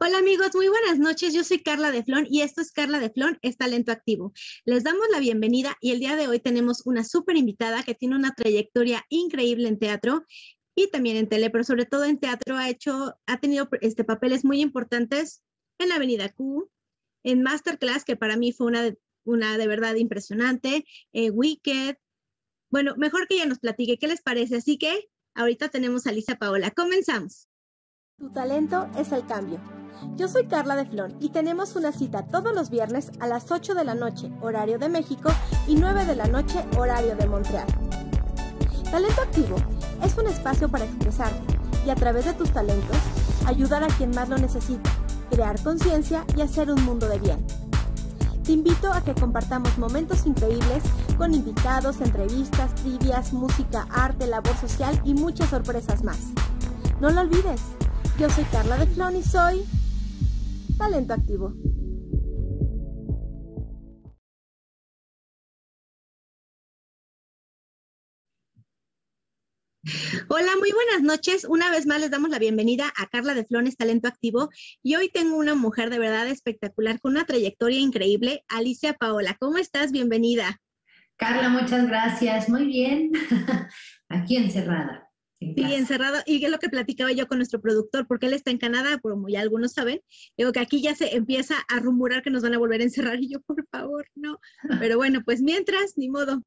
Hola amigos, muy buenas noches. Yo soy Carla de Flon y esto es Carla de Flon, es Talento Activo. Les damos la bienvenida y el día de hoy tenemos una súper invitada que tiene una trayectoria increíble en teatro y también en tele, pero sobre todo en teatro ha hecho, ha tenido este, papeles muy importantes en la Avenida Q, en Masterclass, que para mí fue una de, una de verdad impresionante, eh, Wicked. Bueno, mejor que ella nos platique qué les parece. Así que ahorita tenemos a Lisa Paola. Comenzamos. Tu talento es el cambio. Yo soy Carla de Flon y tenemos una cita todos los viernes a las 8 de la noche, horario de México, y 9 de la noche, horario de Montreal. Talento Activo es un espacio para expresarte y a través de tus talentos ayudar a quien más lo necesita, crear conciencia y hacer un mundo de bien. Te invito a que compartamos momentos increíbles con invitados, entrevistas, trivias, música, arte, labor social y muchas sorpresas más. No lo olvides, yo soy Carla de Flon y soy Talento Activo. Hola, muy buenas noches. Una vez más les damos la bienvenida a Carla de Flones Talento Activo y hoy tengo una mujer de verdad espectacular con una trayectoria increíble, Alicia Paola. ¿Cómo estás? Bienvenida. Carla, muchas gracias. Muy bien. Aquí encerrada. Sí, encerrado. Y es lo que platicaba yo con nuestro productor, porque él está en Canadá, como ya algunos saben. Digo que aquí ya se empieza a rumorar que nos van a volver a encerrar. Y yo, por favor, no. Pero bueno, pues mientras, ni modo.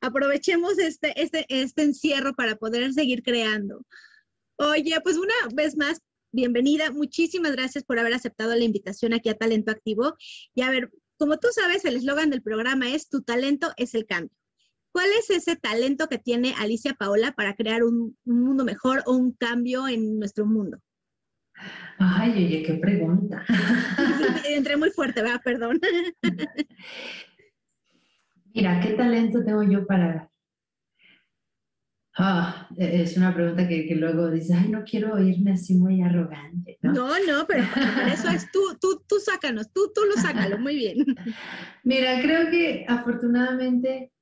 Aprovechemos este, este, este encierro para poder seguir creando. Oye, pues una vez más, bienvenida. Muchísimas gracias por haber aceptado la invitación aquí a Talento Activo. Y a ver, como tú sabes, el eslogan del programa es Tu talento es el cambio. ¿Cuál es ese talento que tiene Alicia Paola para crear un, mundo mejor o un cambio en nuestro mundo? Ay, oye, qué pregunta. Entré muy fuerte, ¿verdad? Perdón. Mira, ¿qué talento tengo yo para... Ah, e-, es una pregunta que, luego dices, ay, no quiero oírme así muy arrogante. No, no, pero eso es tú, tú, tú sácanos, tú, tú lo sácalo, muy bien. Mira, creo que afortunadamente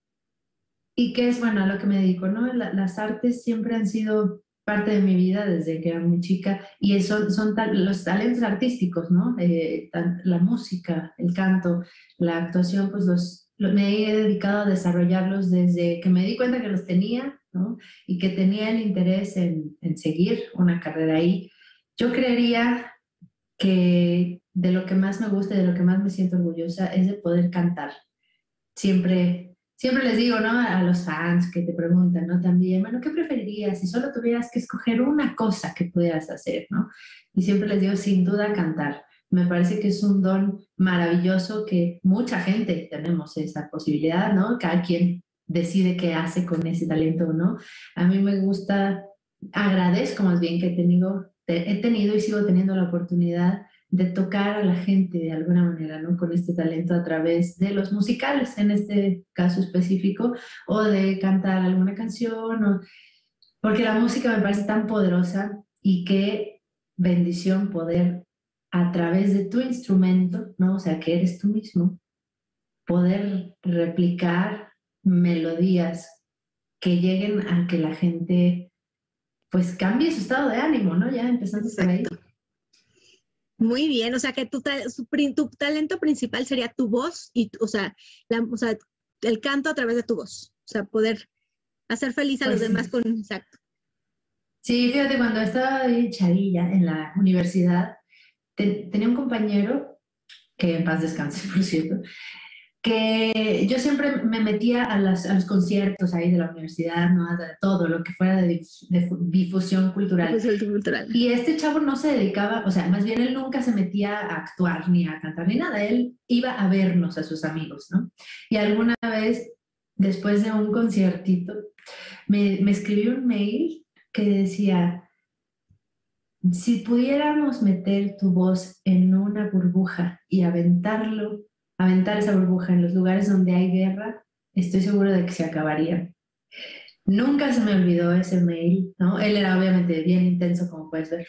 y que es, bueno, a lo que me dedico, ¿no? las artes siempre han sido parte de mi vida desde que era muy chica y son, son los talentos artísticos, ¿no? Eh, la música, el canto, la actuación, pues los, me he dedicado a desarrollarlos desde que me di cuenta que los tenía, ¿no? Y que tenía el interés en, en seguir una carrera ahí. Yo creería que de lo que más me gusta y de lo que más me siento orgullosa es de poder cantar. Siempre siempre les digo, ¿no? A los fans que te preguntan, ¿no? También, bueno, ¿qué preferirías si solo tuvieras que escoger una cosa que pudieras hacer, ¿no? Y siempre les digo, sin duda, cantar. Me parece que es un don maravilloso que mucha gente tenemos esa posibilidad, ¿no? Cada quien decide qué hace con ese talento o no. A mí me gusta, agradezco más bien que he tenido, he tenido y sigo teniendo la oportunidad de tocar a la gente de alguna manera, ¿no? Con este talento a través de los musicales, en este caso específico, o de cantar alguna canción, o... porque la música me parece tan poderosa y qué bendición poder a través de tu instrumento, ¿no? O sea, que eres tú mismo, poder replicar melodías que lleguen a que la gente pues cambie su estado de ánimo, ¿no? Ya empezando por ahí. Muy bien, o sea que tu, tu, talento principal sería tu voz y, o sea, la, o sea, el canto a través de tu voz, o sea, poder hacer feliz a los pues demás con un exacto. Sí, fíjate, cuando estaba ahí chavilla en la universidad, tenía un compañero, que en paz descanse, por cierto, que yo siempre me metía a, las, a, los conciertos ahí de la universidad, ¿no? De todo lo que fuera de, difusión cultural. cultural. Y este chavo no se dedicaba, o sea, más bien él nunca se metía a actuar ni a cantar ni nada, él iba a vernos a sus amigos, ¿no? Y alguna vez después de un conciertito, me, me escribió un mail que decía, si pudiéramos meter tu voz en una burbuja y aventarlo, aventar esa burbuja en los lugares donde hay guerra, estoy seguro de que se acabaría. Nunca se me olvidó ese mail, ¿no? Él era obviamente bien intenso, como puedes ver.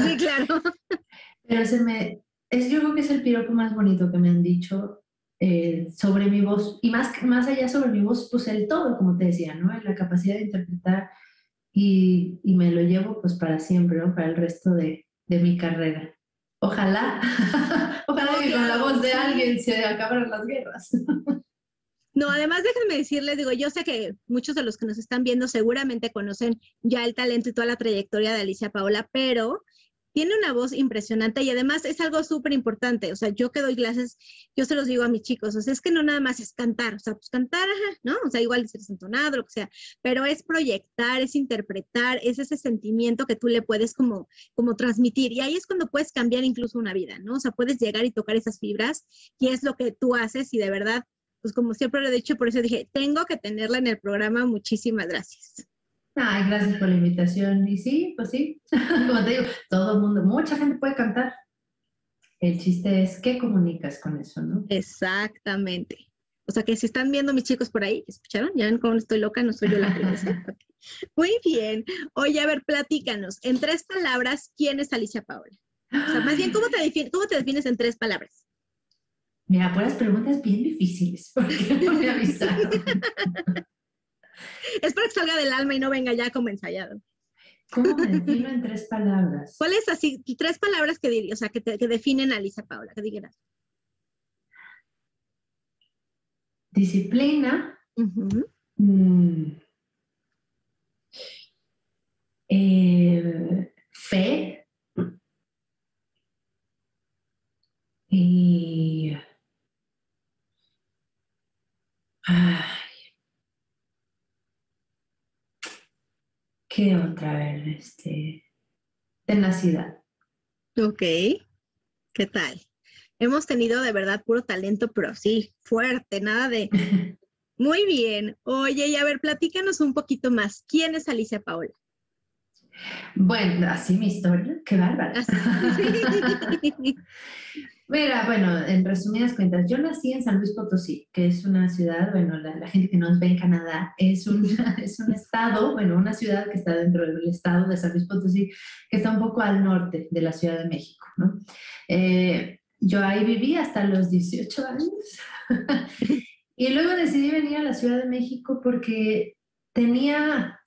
Sí, claro. Pero se me, es, yo creo que es el piropo más bonito que me han dicho eh, sobre mi voz. Y más, más allá sobre mi voz, pues el todo, como te decía, ¿no? La capacidad de interpretar y, y me lo llevo pues para siempre, ¿no? Para el resto de, de mi carrera. Ojalá, ojalá que con la voz de alguien se acabaran las guerras. No, además déjenme decirles, digo, yo sé que muchos de los que nos están viendo seguramente conocen ya el talento y toda la trayectoria de Alicia Paola, pero tiene una voz impresionante y además es algo súper importante. O sea, yo que doy clases, yo se los digo a mis chicos, o sea, es que no nada más es cantar, o sea, pues cantar, ¿no? O sea, igual es entonado, lo que sea, pero es proyectar, es interpretar, es ese sentimiento que tú le puedes como, como transmitir. Y ahí es cuando puedes cambiar incluso una vida, ¿no? O sea, puedes llegar y tocar esas fibras y es lo que tú haces y de verdad pues como siempre lo he dicho, por eso dije, tengo que tenerla en el programa. Muchísimas gracias. Ay, gracias por la invitación. Y sí, pues sí, como te digo, todo el mundo, mucha gente puede cantar. El chiste es qué comunicas con eso, ¿no? Exactamente. O sea que si están viendo mis chicos por ahí, ¿escucharon? Ya ven cómo estoy loca, no soy yo la primera. Muy bien. Oye, a ver, platícanos. En tres palabras, ¿quién es Alicia Paola? O sea, más bien, ¿cómo te, cómo te defines en tres palabras? Mira, las preguntas bien difíciles, porque no me avisaron. Espero que salga del alma y no venga ya como ensayado. ¿Cómo defino en tres palabras? ¿Cuáles así, tres palabras que diría, o sea, que, que definen a Lisa Paula, que digas? Disciplina. Mm. Eh, fe. Y Ay. ¿Qué otra vez? Este, tenacidad. Ok. ¿Qué tal? Hemos tenido de verdad puro talento, pero sí, fuerte, nada de... Muy bien. Oye, y a ver, platícanos un poquito más. ¿Quién es Alicia Paola? Bueno, así mi historia, qué bárbara. Mira, bueno, en resumidas cuentas, yo nací en San Luis Potosí, que es una ciudad, bueno, la, gente que nos ve en Canadá, es un, es un estado, bueno, una ciudad que está dentro del estado de San Luis Potosí, que está un poco al norte de la Ciudad de México, ¿no? Eh, yo ahí viví hasta los 18 años y luego decidí venir a la Ciudad de México porque tenía,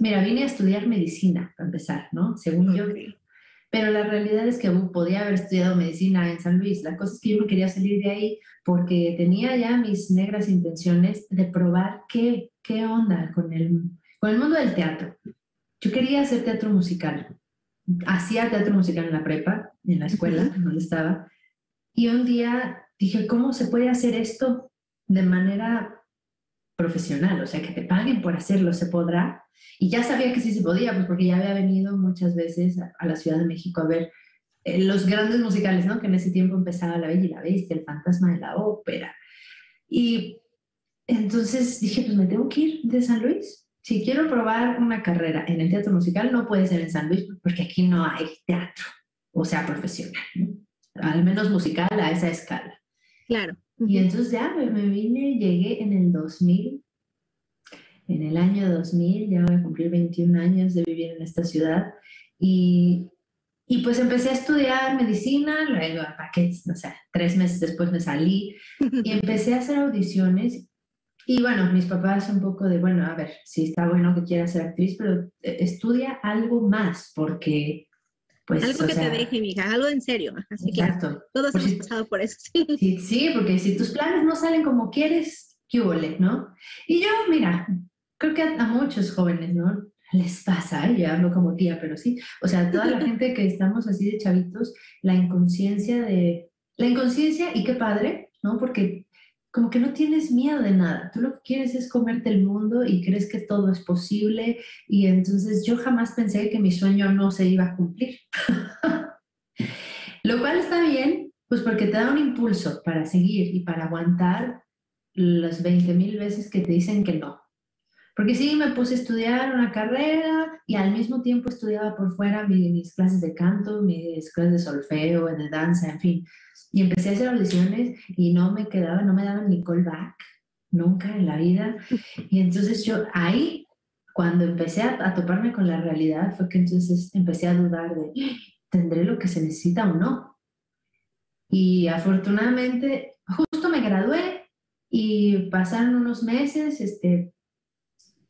mira, vine a estudiar medicina, para empezar, ¿no? Según yo pero la realidad es que podía haber estudiado medicina en San Luis. La cosa es que yo me quería salir de ahí porque tenía ya mis negras intenciones de probar qué, qué onda con el, con el mundo del teatro. Yo quería hacer teatro musical. Hacía teatro musical en la prepa, en la escuela donde estaba. Y un día dije, ¿cómo se puede hacer esto de manera profesional? O sea, que te paguen por hacerlo, ¿se podrá? Y ya sabía que sí se podía, pues porque ya había venido muchas veces a, la Ciudad de México a ver eh, los grandes musicales, ¿no? Que en ese tiempo empezaba La Bella y la Bestia, El Fantasma de la Ópera. Y entonces dije, pues me tengo que ir de San Luis. Si quiero probar una carrera en el teatro musical, no puede ser en San Luis, porque aquí no hay teatro, o sea, profesional, al menos musical a esa escala. Claro. Y entonces ya me, me vine, llegué en el 2000 en el año 2000, ya voy a cumplir 21 años de vivir en esta ciudad. Y, y pues empecé a estudiar medicina, luego paquetes, no sé, tres meses después me salí y empecé a hacer audiciones. Y bueno, mis papás un poco de, bueno, a ver, si está bueno que quieras ser actriz, pero eh, estudia algo más porque... Pues, algo que te deje, mija, algo en serio. Así exacto. que todos hemos pasado por eso. Sí. sí, porque si tus planes no salen como quieres, ¿qué huele, no? Y yo, mira, creo que a, muchos jóvenes, ¿no? Les pasa, ¿eh? yo hablo como tía, pero sí, o sea, toda la gente que estamos así de chavitos, la inconsciencia de, la inconsciencia y qué padre, ¿no? Porque como que no tienes miedo de nada, tú lo que quieres es comerte el mundo y crees que todo es posible y entonces yo jamás pensé que mi sueño no se iba a cumplir. lo cual está bien, pues porque te da un impulso para seguir y para aguantar las 20 mil veces que te dicen que no. Porque sí, me puse a estudiar una carrera y al mismo tiempo estudiaba por fuera mis, clases de canto, mis clases de solfeo, de danza, en fin. Y empecé a hacer audiciones y no me quedaba, no me daban ni callback, nunca en la vida. Y entonces yo ahí, cuando empecé a, a toparme con la realidad, fue que entonces empecé a dudar de, ¿tendré lo que se necesita o no? Y afortunadamente, justo me gradué y pasaron unos meses, este,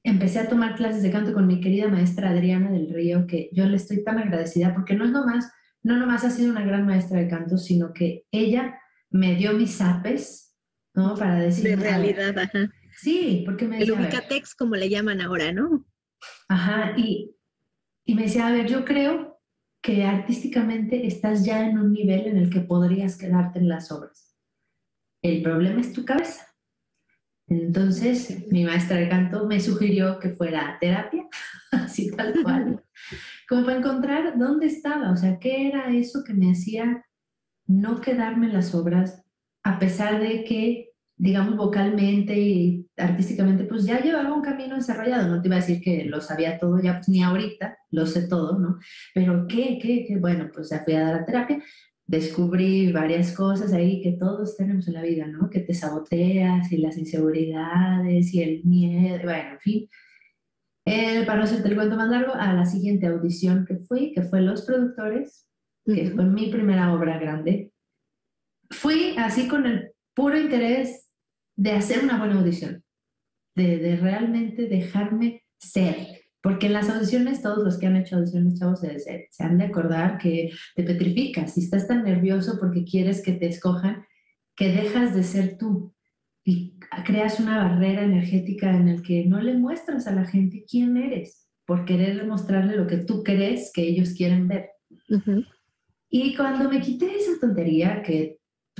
empecé a tomar clases de canto con mi querida maestra Adriana del Río, que yo le estoy tan agradecida porque no es nomás, no nomás ha sido una gran maestra de canto, sino que ella me dio mis apes, ¿no? Para decir... De realidad, ajá. Sí, porque me decía... El ubicatex, como le llaman ahora, ¿no? Ajá, y, y me decía, a ver, yo creo que artísticamente estás ya en un nivel en el que podrías quedarte en las obras. El problema es tu cabeza. Entonces, mi maestra de canto me sugirió que fuera terapia, así tal cual, como para encontrar dónde estaba, o sea, qué era eso que me hacía no quedarme en las obras, a pesar de que, digamos, vocalmente y artísticamente, pues ya llevaba un camino desarrollado. No te iba a decir que lo sabía todo, ya pues ni ahorita lo sé todo, ¿no? Pero qué, qué, qué, bueno, pues ya fui a dar la terapia, descubrí varias cosas ahí que todos tenemos en la vida, ¿no? Que te saboteas y las inseguridades y el miedo, bueno, en fin. Eh, para no hacerte el cuento más largo, a la siguiente audición que fui, que fue Los Productores, que fue mi primera obra grande, fui así con el puro interés de hacer una buena audición, de, de realmente dejarme ser, porque en las audiciones, todos los que han hecho audiciones, chavos, se, se, han de acordar que te petrificas. Si estás tan nervioso porque quieres que te escojan, que dejas de ser tú y creas una barrera energética en el que no le muestras a la gente quién eres por querer demostrarle lo que tú crees que ellos quieren ver. Y cuando me quité esa tontería, que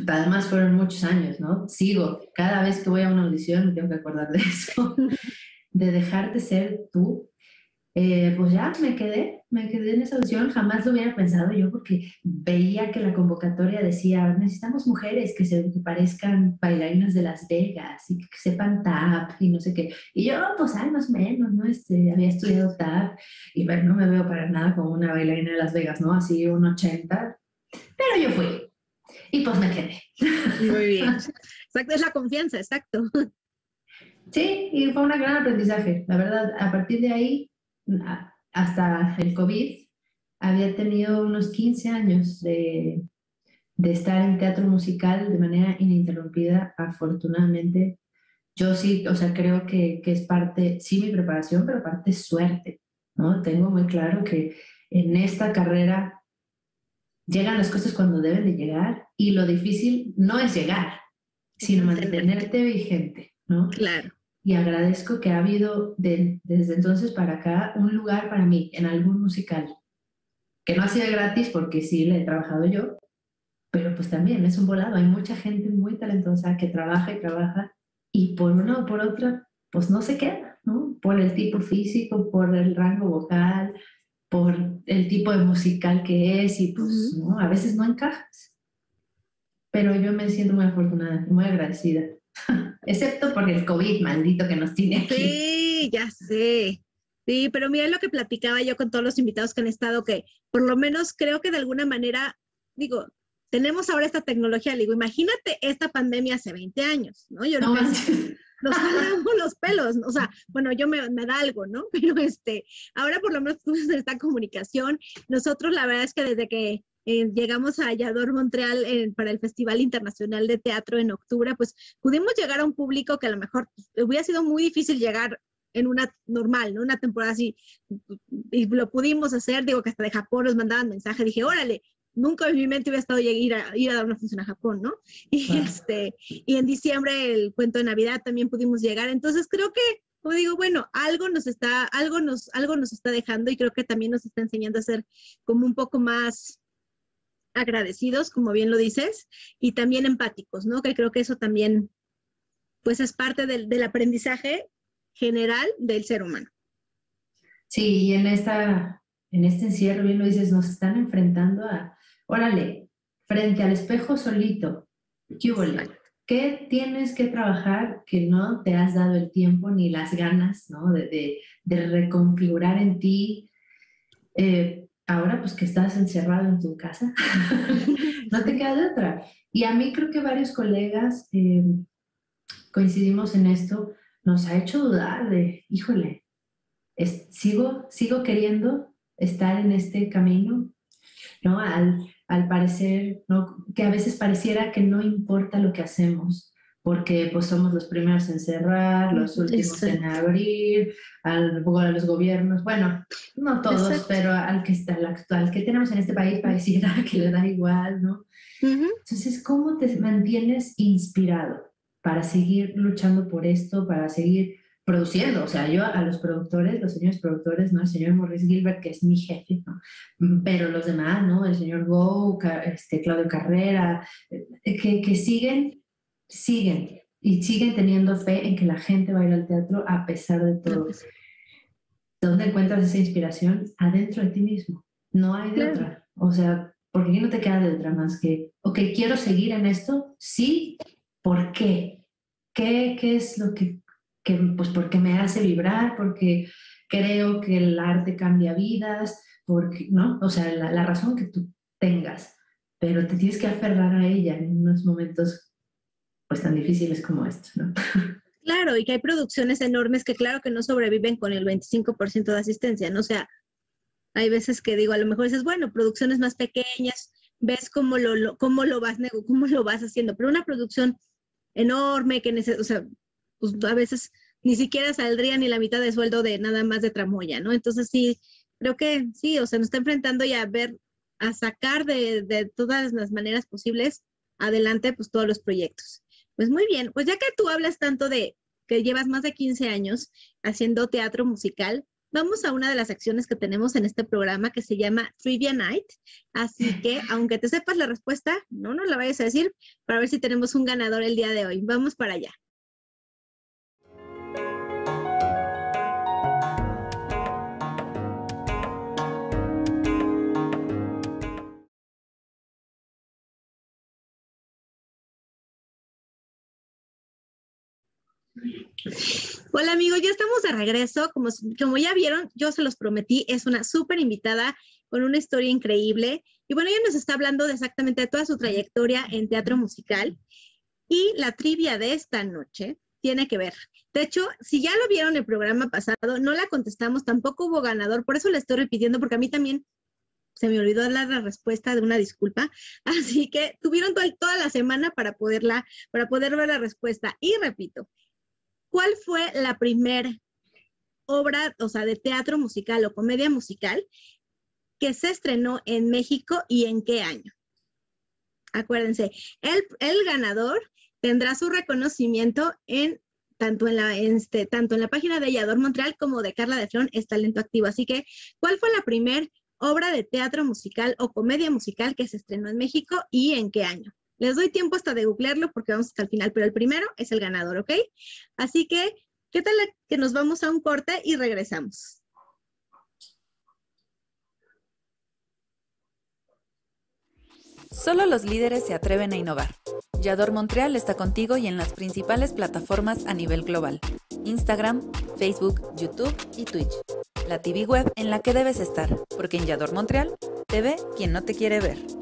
además fueron muchos años, ¿no? Sigo, cada vez que voy a una audición me tengo que acordar de eso, de dejarte ser tú eh, pues ya me quedé, me quedé en esa audición, jamás lo hubiera pensado yo porque veía que la convocatoria decía, necesitamos mujeres que se parezcan bailarinas de Las Vegas y que sepan tap y no sé qué. Y yo, pues, ay, más o menos, ¿no? Este, había estudiado tap y bueno, no me veo para nada como una bailarina de Las Vegas, ¿no? Así un 80, pero yo fui y pues me quedé. Muy bien. Exacto, es la confianza, exacto. Sí, y fue un gran aprendizaje. La verdad, a partir de ahí hasta el COVID, había tenido unos 15 años de, de estar en teatro musical de manera ininterrumpida, afortunadamente. Yo sí, o sea, creo que, que es parte, sí, mi preparación, pero parte suerte, ¿no? Tengo muy claro que en esta carrera llegan las cosas cuando deben de llegar y lo difícil no es llegar, sino mantenerte vigente, ¿no? Claro y agradezco que ha habido desde entonces para acá un lugar para mí en algún musical, que no ha sido gratis porque sí le he trabajado yo, pero pues también es un volado, hay mucha gente muy talentosa que trabaja y trabaja y por una o por otra, pues no se queda, ¿no? Por el tipo físico, por el rango vocal, por el tipo de musical que es y pues ¿no? a veces no encajas. Pero yo me siento muy afortunada, muy agradecida Excepto por el COVID maldito que nos tiene aquí. Sí, ya sé. Sí, pero mira lo que platicaba yo con todos los invitados que han estado, que por lo menos creo que de alguna manera, digo, tenemos ahora esta tecnología, digo, imagínate esta pandemia hace 20 años, ¿no? Yo no, nos jalamos los pelos, o sea, bueno, yo me, me, da algo, ¿no? Pero este, ahora por lo menos en esta comunicación, nosotros la verdad es que desde que eh, llegamos a Yador Montreal eh, para el Festival Internacional de Teatro en octubre, pues pudimos llegar a un público que a lo mejor hubiera sido muy difícil llegar en una normal, ¿no? Una temporada así, y lo pudimos hacer, digo que hasta de Japón nos mandaban mensajes, dije, órale, nunca en mi mente hubiera estado ir a, ir a dar una función a Japón, ¿no? Y, este, y en diciembre el cuento de Navidad también pudimos llegar, entonces creo que como digo, bueno, algo nos está, algo nos, algo nos está dejando y creo que también nos está enseñando a ser como un poco más agradecidos, como bien lo dices, y también empáticos, ¿no? Que creo que eso también, pues es parte del, del aprendizaje general del ser humano. Sí, y en, esta, en este encierro, bien lo dices, nos están enfrentando a, órale, frente al espejo solito, ¿qué? ¿qué tienes que trabajar que no te has dado el tiempo ni las ganas, ¿no? De, de, reconfigurar en ti. Eh, ahora, pues que estás encerrado en tu casa, no te queda de otra. Y a mí creo que varios colegas eh, coincidimos en esto, nos ha hecho dudar de, híjole, sigo, sigo queriendo estar en este camino, ¿no? Al, al parecer, ¿no? que a veces pareciera que no importa lo que hacemos, porque pues somos los primeros en cerrar, los últimos en abrir, al, a los gobiernos, bueno, no todos, pero al que está, el actual, que tenemos en este país pareciera que le da igual, ¿no? Entonces, ¿cómo te mantienes inspirado para seguir luchando por esto, para seguir produciendo. O sea, yo a los productores, los señores productores, ¿no? El señor Maurice Gilbert, que es mi jefe, ¿no? Pero los demás, ¿no? El señor Go, este, Claudio Carrera, eh, que, que siguen, siguen y siguen teniendo fe en que la gente va a ir al teatro a pesar de todo. ¿Dónde encuentras esa inspiración? Adentro de ti mismo. No hay de otra. O sea, porque no te queda de otra más que, ok, quiero seguir en esto, sí, ¿por qué? ¿Qué, qué es lo que que, pues porque me hace vibrar, porque creo que el arte cambia vidas, porque, ¿no? O sea, la, razón que tú tengas, pero te tienes que aferrar a ella en unos momentos pues tan difíciles como estos, ¿no? Claro, y que hay producciones enormes que claro que no sobreviven con el 25% de asistencia, ¿no? O sea, hay veces que digo, a lo mejor dices, bueno, producciones más pequeñas, ves cómo lo, cómo lo vas cómo lo vas haciendo, pero una producción enorme que necesita, o sea, pues a veces ni siquiera saldría ni la mitad de sueldo de nada más de tramoya, ¿no? Entonces sí, creo que sí, o sea, nos está enfrentando ya a ver, a sacar de, de todas las maneras posibles adelante pues todos los proyectos. Pues muy bien, pues ya que tú hablas tanto de que llevas más de 15 años haciendo teatro musical, vamos a una de las acciones que tenemos en este programa que se llama Trivia Night. Así que, aunque te sepas la respuesta, no nos la vayas a decir para ver si tenemos un ganador el día de hoy. Vamos para allá. Hola amigos, ya estamos de regreso. Como, como ya vieron, yo se los prometí, es una súper invitada con una historia increíble. Y bueno, ella nos está hablando de exactamente de toda su trayectoria en teatro musical. Y la trivia de esta noche tiene que ver. De hecho, si ya lo vieron el programa pasado, no la contestamos, tampoco hubo ganador, por eso le estoy repitiendo, porque a mí también se me olvidó dar la respuesta de una disculpa. Así que tuvieron toda la semana para poderla, para poder ver la respuesta. Y repito, ¿cuál fue la primera obra, o sea, de teatro musical o comedia musical que se estrenó en México y en qué año? Acuérdense, el, ganador tendrá su reconocimiento en tanto en la, este, tanto en la página de Yador Montreal como de Carla de Flon es talento activo. Así que, ¿cuál fue la primera obra de teatro musical o comedia musical que se estrenó en México y en qué año? Les doy tiempo hasta de googlearlo porque vamos hasta el final, pero el primero es el ganador, ¿ok? Así que, ¿qué tal que nos vamos a un corte y regresamos? Solo los líderes se atreven a innovar. Yador Montreal está contigo y en las principales plataformas a nivel global. Instagram, Facebook, YouTube y Twitch. La TV web en la que debes estar, porque en Yador Montreal te ve quien no te quiere ver.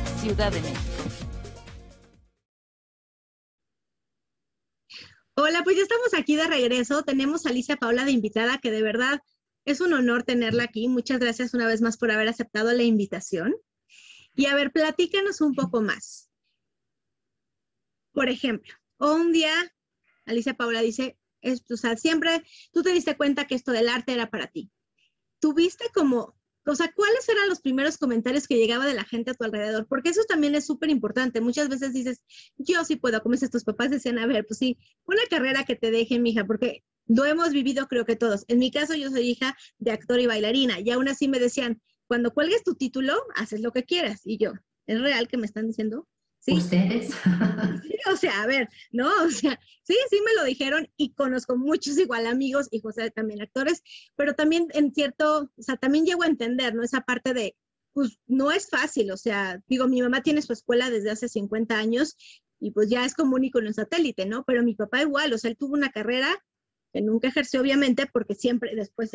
Ciudad de. Hola, pues ya estamos aquí de regreso. Tenemos a Alicia Paula de invitada, que de verdad es un honor tenerla aquí. Muchas gracias una vez más por haber aceptado la invitación. Y a ver, platícanos un poco más. Por ejemplo, un día Alicia Paula dice, o sea, siempre tú te diste cuenta que esto del arte era para ti. ¿Tuviste como o sea, ¿cuáles eran los primeros comentarios que llegaba de la gente a tu alrededor? Porque eso también es súper importante. Muchas veces dices, yo sí puedo, como dices, tus papás decían, a ver, pues sí, una carrera que te deje, mija, porque lo hemos vivido creo que todos. En mi caso, yo soy hija de actor y bailarina, y aún así me decían, cuando cuelgues tu título, haces lo que quieras. Y yo, ¿es real que me están diciendo? ¿Sí? ¿Ustedes? Sí, o sea, a ver, ¿no? O sea, sí, sí me lo dijeron y conozco muchos igual amigos y José también actores, pero también en cierto, o sea, también llego a entender, ¿no? Esa parte de, pues no es fácil, o sea, digo, mi mamá tiene su escuela desde hace 50 años y pues ya es como un icono en satélite, ¿no? Pero mi papá igual, o sea, él tuvo una carrera que nunca ejerció obviamente porque siempre después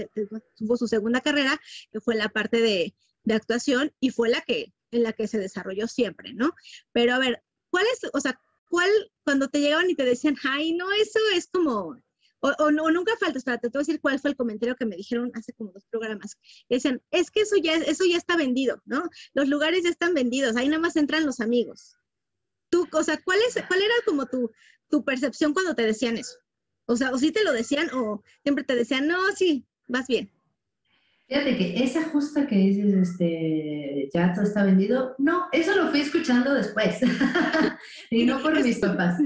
tuvo su segunda carrera, que fue la parte de, de actuación y fue la que en la que se desarrolló siempre, ¿no? Pero a ver, ¿cuál es, o sea, cuál, cuando te llegaban y te decían, ay, no, eso es como, o, no, nunca falta, espérate, te voy a decir cuál fue el comentario que me dijeron hace como dos programas. Decían, es que eso ya, eso ya está vendido, ¿no? Los lugares ya están vendidos, ahí nada más entran los amigos. Tú, o sea, ¿cuál, es, cuál era como tu, tu percepción cuando te decían eso? O sea, o sí te lo decían o siempre te decían, no, sí, vas bien. Fíjate que esa justa que dices, este, ya todo está vendido, no, eso lo fui escuchando después, y no por mis papás.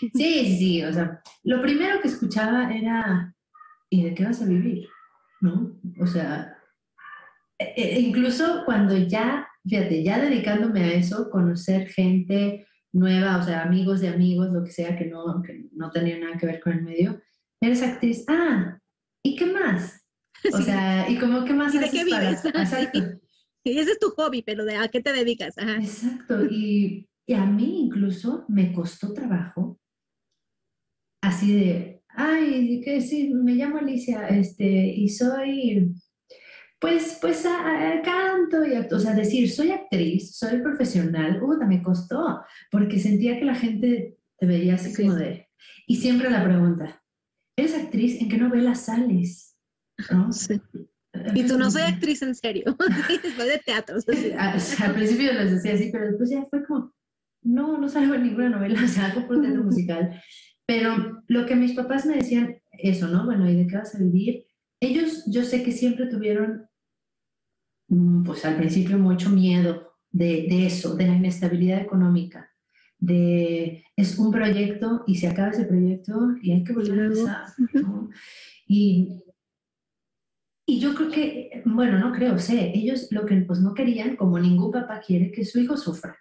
Sí, sí, sí, o sea, lo primero que escuchaba era, ¿y de qué vas a vivir? ¿No? O sea, e, e, incluso cuando ya, fíjate, ya dedicándome a eso, conocer gente nueva, o sea, amigos de amigos, lo que sea, que no, que no tenía nada que ver con el medio, eres actriz, ah, ¿y qué más? O sea, ¿y cómo qué más ¿Y de qué vives? Exacto. Sí, ese es tu hobby, pero ¿de a qué te dedicas? Exacto. Y, y, a mí incluso me costó trabajo así de, ay, que sí, me llamo Alicia, este, y soy, pues, pues canto y o sea, decir, soy actriz, soy profesional, puta, me costó, porque sentía que la gente te veía así como de, y siempre la pregunta, ¿eres actriz? ¿En qué novela sales? Y tú no soy actriz en serio, soy de teatro. al principio les decía así, pero después ya fue como, no, no salgo en ninguna novela, o sea, hago por teatro musical. Pero lo que mis papás me decían, eso, ¿no? Bueno, ¿y de qué vas a vivir? Ellos, yo sé que siempre tuvieron, mm, pues al principio, mucho miedo de, de eso, de la inestabilidad económica, de es un proyecto y se acaba ese proyecto y hay que volver a empezar, ¿no? Y y yo creo que, bueno, no creo, sé, ellos lo que pues no querían, como ningún papá quiere, que su hijo sufra,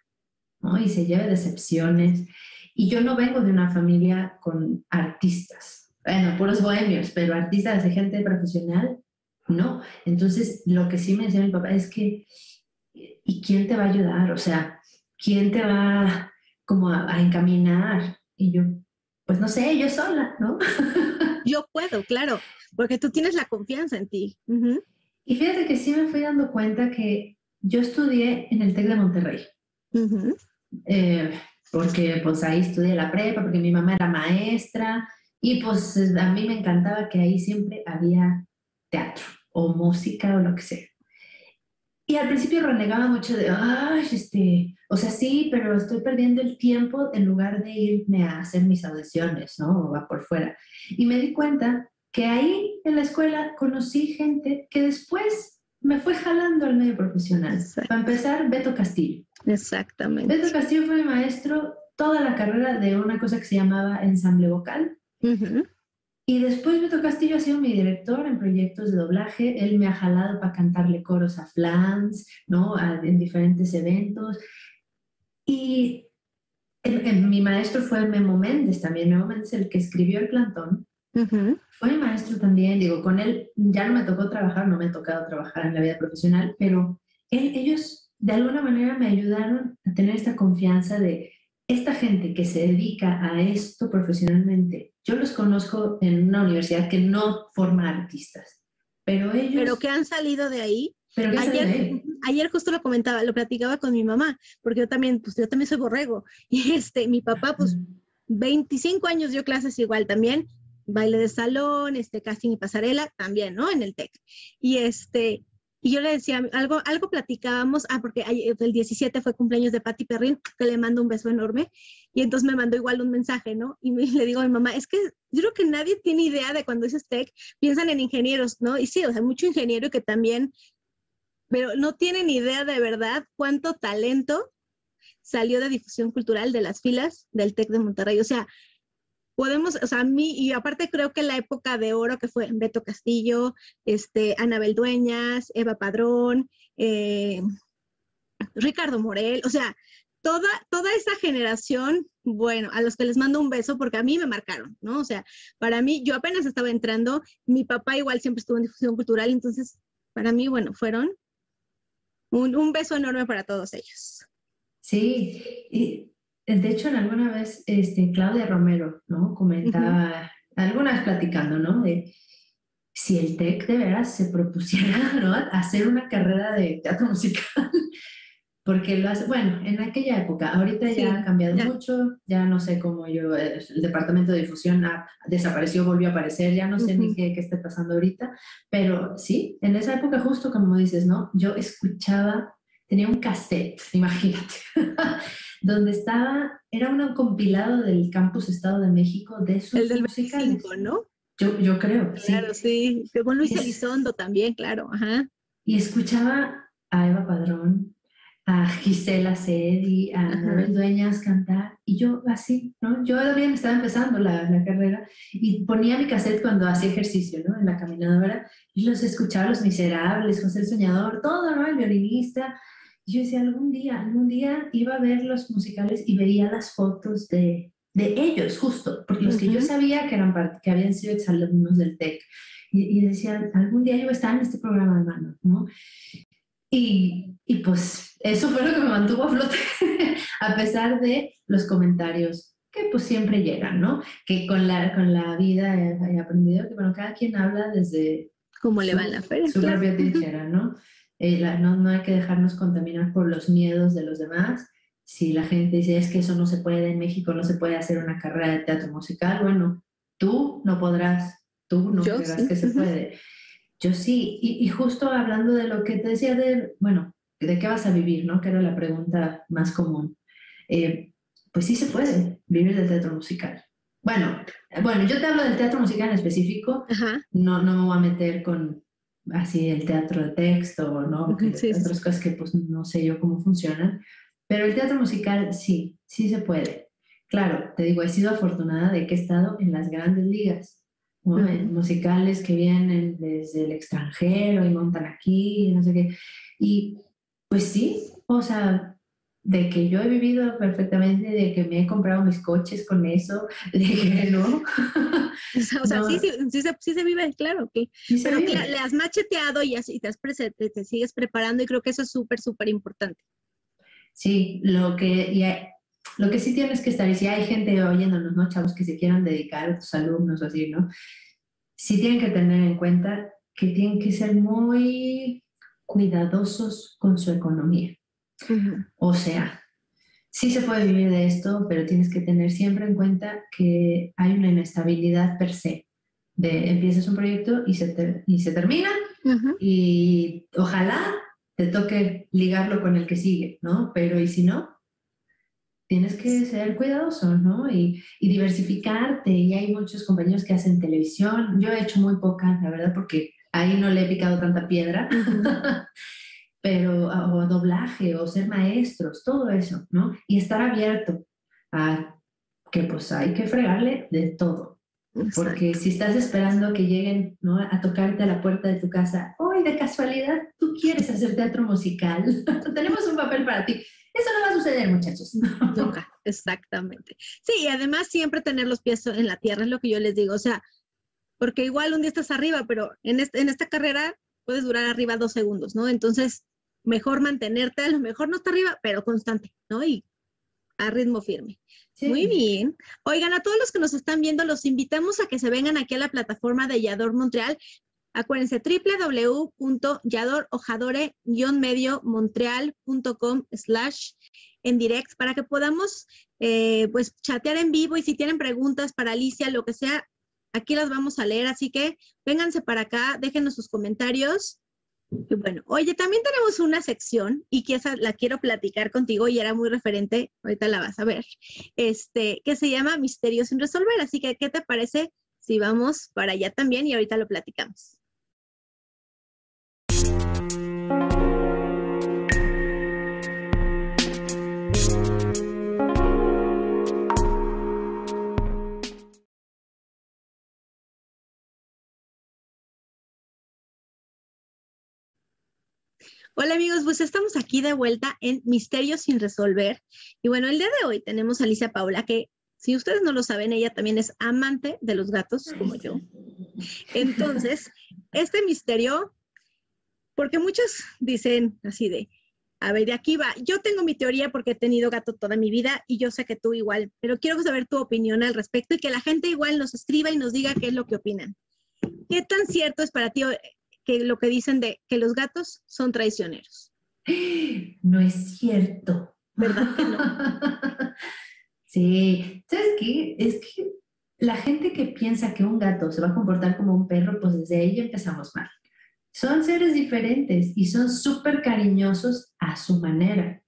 ¿no? Y se lleve decepciones. Y yo no vengo de una familia con artistas, bueno, puros bohemios, pero artistas de gente profesional, no. Entonces, lo que sí me decía mi papá es que, ¿y quién te va a ayudar? O sea, ¿quién te va como a, a encaminar? Y yo, pues no sé, yo sola, ¿no? yo puedo, claro porque tú tienes la confianza en ti. Y fíjate que sí me fui dando cuenta que yo estudié en el TEC de Monterrey. Eh, porque pues ahí estudié la prepa, porque mi mamá era maestra y pues a mí me encantaba que ahí siempre había teatro o música o lo que sea. Y al principio renegaba mucho de, ay, este, o sea, sí, pero estoy perdiendo el tiempo en lugar de irme a hacer mis audiciones, ¿no? O va por fuera. Y me di cuenta que ahí en la escuela conocí gente que después me fue jalando al medio profesional. Para empezar, Beto Castillo. Exactamente. Beto Castillo fue mi maestro toda la carrera de una cosa que se llamaba ensamble vocal. Y después Beto Castillo ha sido mi director en proyectos de doblaje. Él me ha jalado para cantarle coros a flans, ¿no? en diferentes eventos. Y mi maestro fue Memo Méndez también. Memo Méndez, el que escribió El Plantón. Fue maestro también, digo, con él ya no me tocó trabajar, no me ha tocado trabajar en la vida profesional, pero ellos de alguna manera me ayudaron a tener esta confianza de esta gente que se dedica a esto profesionalmente. Yo los conozco en una universidad que no forma artistas, pero ellos... Pero que han salido de ahí. Pero ayer, ayer justo lo comentaba, lo platicaba con mi mamá, porque yo también, pues yo también soy borrego, y este, mi papá, pues 25 años dio clases igual también, baile de salón, este casting y pasarela, también, ¿no? En el TEC. Y este, y yo le decía, algo, algo platicábamos, ah, porque el 17 fue cumpleaños de Patti Perrin, que le mando un beso enorme, y entonces me mandó igual un mensaje, ¿no? Y le digo a mi mamá, es que yo creo que nadie tiene idea de cuando dices tech, piensan en ingenieros, ¿no? Y sí, o sea, mucho ingeniero que también pero no tienen idea de verdad cuánto talento salió de difusión cultural de las filas del TEC de Monterrey. O sea, podemos, o sea, a mí, y aparte creo que la época de oro que fue Beto Castillo, este, Anabel Dueñas, Eva Padrón, eh, Ricardo Morel, o sea, toda, toda esa generación, bueno, a los que les mando un beso porque a mí me marcaron, ¿no? O sea, para mí, yo apenas estaba entrando, mi papá igual siempre estuvo en difusión cultural, entonces, para mí, bueno, fueron un, un beso enorme para todos ellos. Sí, y de hecho, en alguna vez, este, Claudia Romero, ¿no? Comentaba, alguna vez platicando, ¿no? De si el TEC de veras se propusiera, ¿no? Hacer una carrera de teatro musical, porque lo hace, bueno, en aquella época, ahorita ya ha cambiado mucho, ya no sé cómo yo, el departamento de difusión ha, desapareció, volvió a aparecer, ya no sé ni qué, qué está pasando ahorita, pero sí, en esa época justo como dices, ¿no? Yo escuchaba, tenía un cassette, imagínate, donde estaba, era un compilado del Campus Estado de México de sus El del 25, ¿no? Yo, yo creo, Claro, sí. Con Luis Elizondo también, claro, ajá. Y escuchaba a Eva Padrón, a Gisela Cedi, a Anabel Dueñas cantar, y yo así, ¿no? Yo también estaba empezando la, la, carrera y ponía mi cassette cuando hacía ejercicio, ¿no? En la caminadora, y los escuchaba, Los Miserables, José el Soñador, todo, ¿no? El violinista, yo decía, algún día, algún día iba a ver los musicales y veía las fotos de, de ellos, justo, porque los que yo sabía que, eran que habían sido exalumnos del TEC. Y, y decía, algún día yo voy a estar en este programa, hermano, ¿no? Y, y pues eso fue lo que me mantuvo a flote, a pesar de los comentarios que pues siempre llegan, ¿no? Que con la, con la vida he, he aprendido que, bueno, cada quien habla desde... Cómo le va en la feria. Su propia trinchera, ¿no? Eh, la, no, no hay que dejarnos contaminar por los miedos de los demás. Si la gente dice es que eso no se puede en México, no se puede hacer una carrera de teatro musical, bueno, tú no podrás, tú no Yo creerás sí. que se puede. Yo sí, y, y, justo hablando de lo que te decía de, bueno, ¿de qué vas a vivir? ¿no? Que era la pregunta más común. Eh, pues sí se puede vivir del teatro musical. Bueno, bueno, yo te hablo del teatro musical en específico, Ajá. no, no me voy a meter con así el teatro de texto, ¿no? Que Sí, sí. otras cosas que pues no sé yo cómo funcionan, pero el teatro musical sí, sí se puede. Claro, te digo, he sido afortunada de que he estado en las grandes ligas, ¿no? Musicales que vienen desde el extranjero y montan aquí, y no sé qué. Y pues sí, o sea, de que yo he vivido perfectamente, de que me he comprado mis coches con eso, de que no. O sea, No. sí, sí, sí, se, sí se vive, claro que. Sí Pero que vive. le has macheteado y, así te, has te, te sigues preparando y creo que eso es súper, súper importante. Sí, lo que, y hay- lo que sí tienes que estar, y si hay gente oyéndonos, ¿no? Chavos que se quieran dedicar a tus alumnos o así, ¿no? Sí tienen que tener en cuenta que tienen que ser muy cuidadosos con su economía. O sea, sí se puede vivir de esto, pero tienes que tener siempre en cuenta que hay una inestabilidad per se. De empiezas un proyecto y se, ter- y se termina y ojalá te toque ligarlo con el que sigue, ¿no? Pero y si no, tienes que ser cuidadoso, ¿no? Y, y diversificarte. Y hay muchos compañeros que hacen televisión. Yo he hecho muy poca, la verdad, porque ahí no le he picado tanta piedra. Pero, o doblaje, o ser maestros, todo eso, ¿no? Y estar abierto a que pues hay que fregarle de todo. Porque si estás esperando que lleguen ¿no? a tocarte a la puerta de tu casa, hoy de casualidad tú quieres hacer teatro musical, tenemos un papel para ti. Eso no va a suceder, muchachos. Nunca, exactamente. Sí, y además siempre tener los pies en la tierra es lo que yo les digo. O sea, porque igual un día estás arriba, pero en, este, en esta carrera puedes durar arriba dos segundos, ¿no? Entonces, mejor mantenerte, a lo mejor no está arriba, pero constante, ¿no? Y a ritmo firme. Sí. Muy bien. Oigan, a todos los que nos están viendo, los invitamos a que se vengan aquí a la plataforma de Yador Montreal. Acuérdense, www.yadorojadore-medio-montreal.com slash en direct para que podamos eh, pues chatear en vivo y si tienen preguntas para Alicia, lo que sea, aquí las vamos a leer. Así que vénganse para acá, déjenos sus comentarios. Y bueno, oye, también tenemos una sección y que esa la quiero platicar contigo y era muy referente, ahorita la vas a ver, este, que se llama Misterios sin resolver. Así que, ¿qué te parece si vamos para allá también y ahorita lo platicamos? Hola amigos, pues estamos aquí de vuelta en Misterios sin resolver. Y bueno, el día de hoy tenemos a Alicia Paula, que si ustedes no lo saben, ella también es amante de los gatos, como yo. Entonces, este misterio, porque muchos dicen así de, a ver, de aquí va, yo tengo mi teoría porque he tenido gato toda mi vida y yo sé que tú igual, pero quiero saber tu opinión al respecto y que la gente igual nos escriba y nos diga qué es lo que opinan. ¿Qué tan cierto es para ti que lo que dicen de que los gatos son traicioneros. No es cierto. ¿Verdad que no? sí, ¿sabes qué? Es que la gente que piensa que un gato se va a comportar como un perro, pues desde ahí empezamos mal. Son seres diferentes y son súper cariñosos a su manera,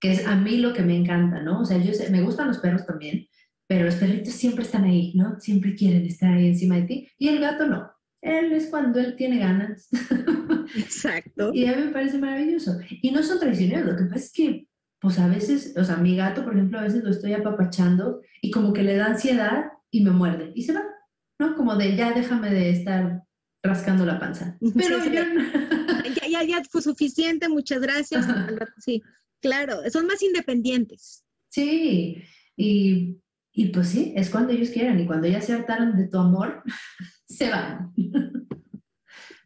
que es a mí lo que me encanta, ¿no? O sea, yo sé, me gustan los perros también, pero los perritos siempre están ahí, ¿no? Siempre quieren estar ahí encima de ti y el gato no. Él es cuando él tiene ganas. Exacto. y a mí me parece maravilloso. Y no son traicioneros, lo que pasa es que, pues a veces, o sea, mi gato, por ejemplo, a veces lo estoy apapachando y como que le da ansiedad y me muerde y se va, ¿no? Como de ya déjame de estar rascando la panza. Pero ya, ya, ya fue suficiente, muchas gracias. Sí, claro, son más independientes. Sí, y, y pues sí, es cuando ellos quieran y cuando ya se hartaron de tu amor, se van.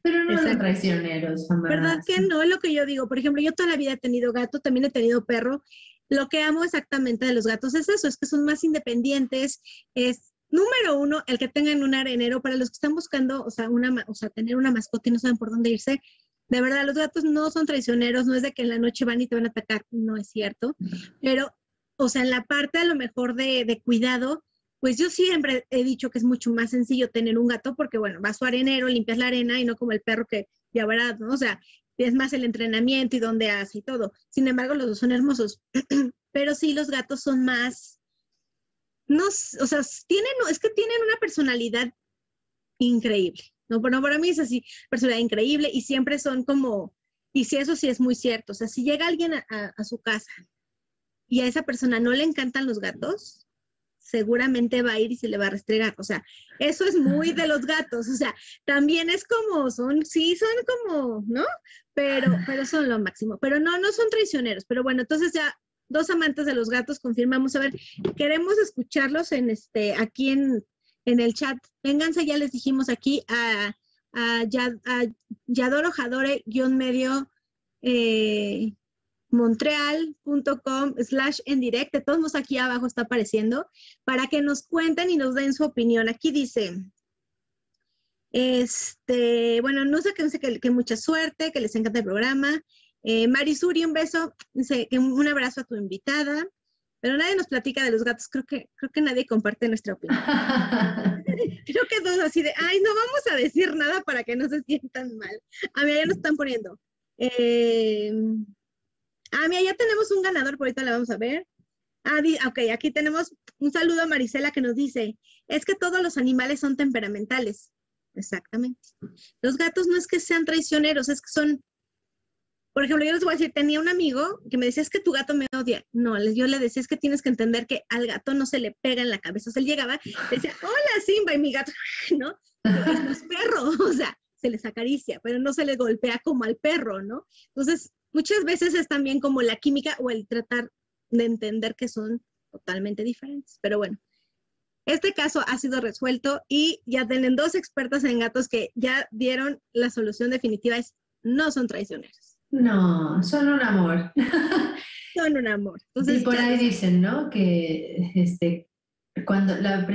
Pero no son traicioneros, ¿Verdad que no? Es lo que yo digo. Por ejemplo, yo toda la vida he tenido gato, también he tenido perro. Lo que amo exactamente de los gatos es eso, es que son más independientes. Es, número uno, el que tengan un arenero. Para los que están buscando, o sea, una, o sea, tener una mascota y no saben por dónde irse, de verdad, los gatos no son traicioneros, no es de que en la noche van y te van a atacar, no es cierto. Pero, o sea, en la parte a lo mejor de, de cuidado, pues yo siempre he dicho que es mucho más sencillo tener un gato porque, bueno, vas a su arenero, limpias la arena y no como el perro que ya verás, ¿no? O sea, es más el entrenamiento y dónde hace y todo. Sin embargo, los dos son hermosos. Pero sí, los gatos son más, no, o sea, tienen, es que tienen una personalidad increíble. No, bueno, para mí es así, personalidad increíble y siempre son como, y si eso sí es muy cierto, o sea, si llega alguien a, a su casa y a esa persona no le encantan los gatos, seguramente va a ir y se le va a restregar. O sea, eso es muy de los gatos. O sea, también es como, son, sí, son como, ¿no? Pero, pero son lo máximo. Pero no, no son traicioneros. Pero bueno, entonces ya dos amantes de los gatos confirmamos. A ver, queremos escucharlos en este, aquí en, en el chat. Vénganse, ya les dijimos aquí a, a, a Yadoro Jadore, guion medio, eh, montreal.com slash en directo, todos aquí abajo está apareciendo, para que nos cuenten y nos den su opinión. Aquí dice, este, bueno, no sé, que, que, que mucha suerte, que les encanta el programa. Eh, Marisuri, un beso, dice un abrazo a tu invitada, pero nadie nos platica de los gatos, creo que, creo que nadie comparte nuestra opinión. creo que todos así de, ay, no vamos a decir nada para que no se sientan mal. A mí ya nos están poniendo. Eh, Ah, mira, ya tenemos un ganador, por ahorita la vamos a ver. Ah, ok, aquí tenemos un saludo a Marisela que nos dice, es que todos los animales son temperamentales. Exactamente. Los gatos no es que sean traicioneros, es que son, por ejemplo, yo les voy a decir, tenía un amigo que me decía, es que tu gato me odia. No, yo le decía, es que tienes que entender que al gato no se le pega en la cabeza. O sea, él llegaba, decía, hola Simba, y mi gato, ¿no? Es perro, o sea, se les acaricia, pero no se le golpea como al perro, ¿no? Entonces, muchas veces es también como la química o el tratar de entender que son totalmente diferentes. Pero bueno, este caso ha sido resuelto y ya tienen dos expertas en gatos que ya dieron la solución definitiva, es no son traicioneros. No, son un amor. son un amor. y por ahí dicen, ¿no? Que este, cuando la,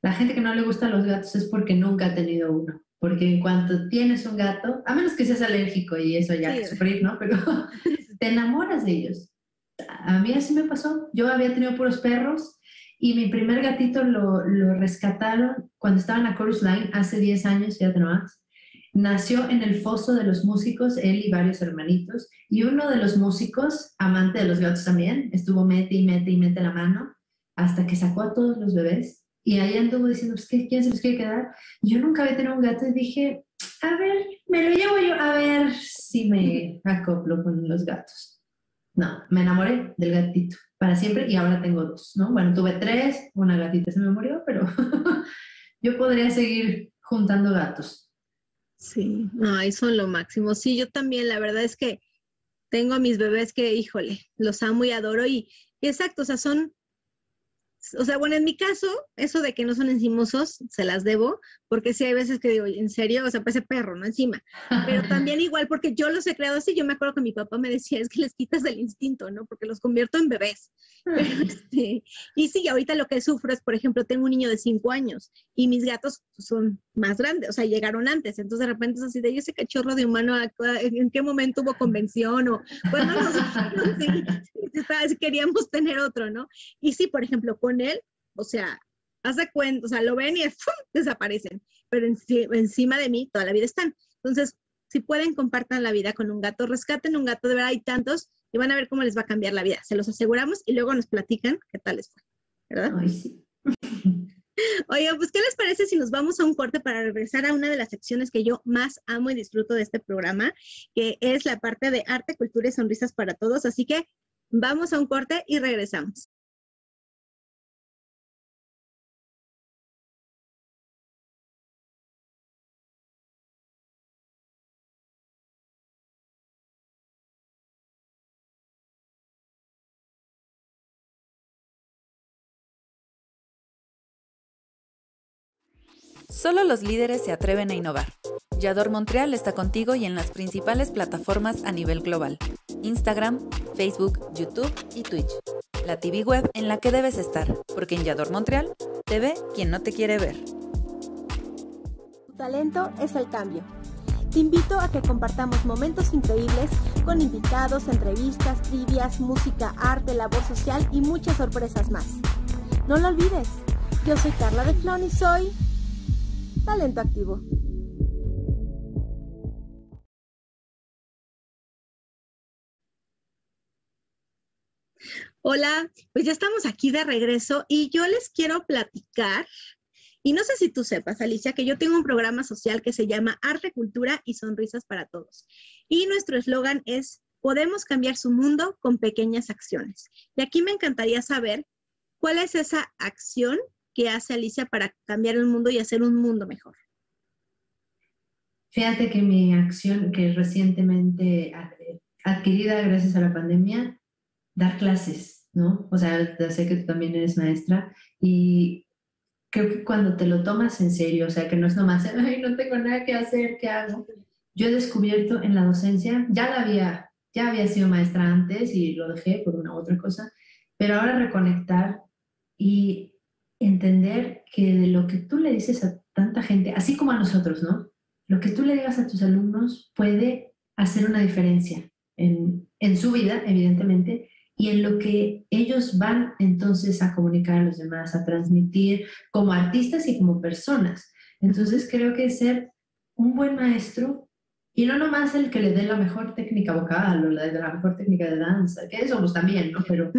la gente que no le gustan los gatos es porque nunca ha tenido uno porque en cuanto tienes un gato, a menos que seas alérgico y eso ya es sufrir, ¿no? Pero te enamoras de ellos. A mí así me pasó. Yo había tenido puros perros y mi primer gatito lo, lo rescataron cuando estaba en la Chorus Line hace 10 años, ya no más. Nació en el foso de los músicos, él y varios hermanitos, y uno de los músicos, amante de los gatos también, estuvo mete y mete y mete la mano hasta que sacó a todos los bebés y ahí anduvo diciendo, pues, ¿quién se los quiere quedar? Yo nunca había tenido un gato y dije, a ver, me lo llevo yo, a ver si me acoplo con los gatos. No, me enamoré del gatito para siempre y ahora tengo dos, ¿no? Bueno, tuve tres, una gatita se me murió, pero yo podría seguir juntando gatos. Sí, no, ahí son lo máximo. Sí, yo también, la verdad es que tengo a mis bebés que, híjole, los amo y adoro y, y exacto, o sea, son o sea, bueno, en mi caso, eso de que no son encimosos, se las debo, porque sí hay veces que digo, en serio, o sea, parece perro, ¿no? Encima. Pero también igual porque yo los he creado así, yo me acuerdo que mi papá me decía, es que les quitas el instinto, ¿no? Porque los convierto en bebés. Este, y sí, ahorita lo que sufro es, por ejemplo, tengo un niño de cinco años y mis gatos son más grandes, o sea, llegaron antes, entonces de repente es así de, ese cachorro de humano, ¿en qué momento hubo convención? O, bueno, no, sí, queríamos tener otro, ¿no? Y sí, por ejemplo, con él, o sea, hace cuenta, o sea, lo ven y desaparecen, pero encima de mí toda la vida están. Entonces, si pueden, compartan la vida con un gato, rescaten un gato, de verdad hay tantos y van a ver cómo les va a cambiar la vida. Se los aseguramos y luego nos platican qué tal les fue, ¿verdad? Ay, sí. Oigan, pues, ¿qué les parece si nos vamos a un corte para regresar a una de las secciones que yo más amo y disfruto de este programa, que es la parte de arte, cultura y sonrisas para todos? Así que vamos a un corte y regresamos. Solo los líderes se atreven a innovar. Yador Montreal está contigo y en las principales plataformas a nivel global. Instagram, Facebook, YouTube y Twitch. La TV web en la que debes estar, porque en Yador Montreal te ve quien no te quiere ver. Tu talento es el cambio. Te invito a que compartamos momentos increíbles con invitados, entrevistas, trivias, música, arte, labor social y muchas sorpresas más. No lo olvides. Yo soy Carla de Flon y soy Talento activo. Hola, pues ya estamos aquí de regreso y yo les quiero platicar, y no sé si tú sepas, Alicia, que yo tengo un programa social que se llama Arte, Cultura y Sonrisas para Todos. Y nuestro eslogan es, podemos cambiar su mundo con pequeñas acciones. Y aquí me encantaría saber cuál es esa acción que hace Alicia para cambiar el mundo y hacer un mundo mejor? Fíjate que mi acción, que recientemente adquirida gracias a la pandemia, dar clases, ¿no? O sea, sé que tú también eres maestra y creo que cuando te lo tomas en serio, o sea, que no es nomás, ay, no tengo nada que hacer, ¿qué hago? Yo he descubierto en la docencia, ya la había, ya había sido maestra antes y lo dejé por una u otra cosa, pero ahora reconectar y entender que de lo que tú le dices a tanta gente, así como a nosotros, ¿no? Lo que tú le digas a tus alumnos puede hacer una diferencia en, en su vida, evidentemente, y en lo que ellos van entonces a comunicar a los demás, a transmitir como artistas y como personas. Entonces creo que ser un buen maestro y no nomás el que le dé la mejor técnica vocal o la, la mejor técnica de danza, que somos también, ¿no? Pero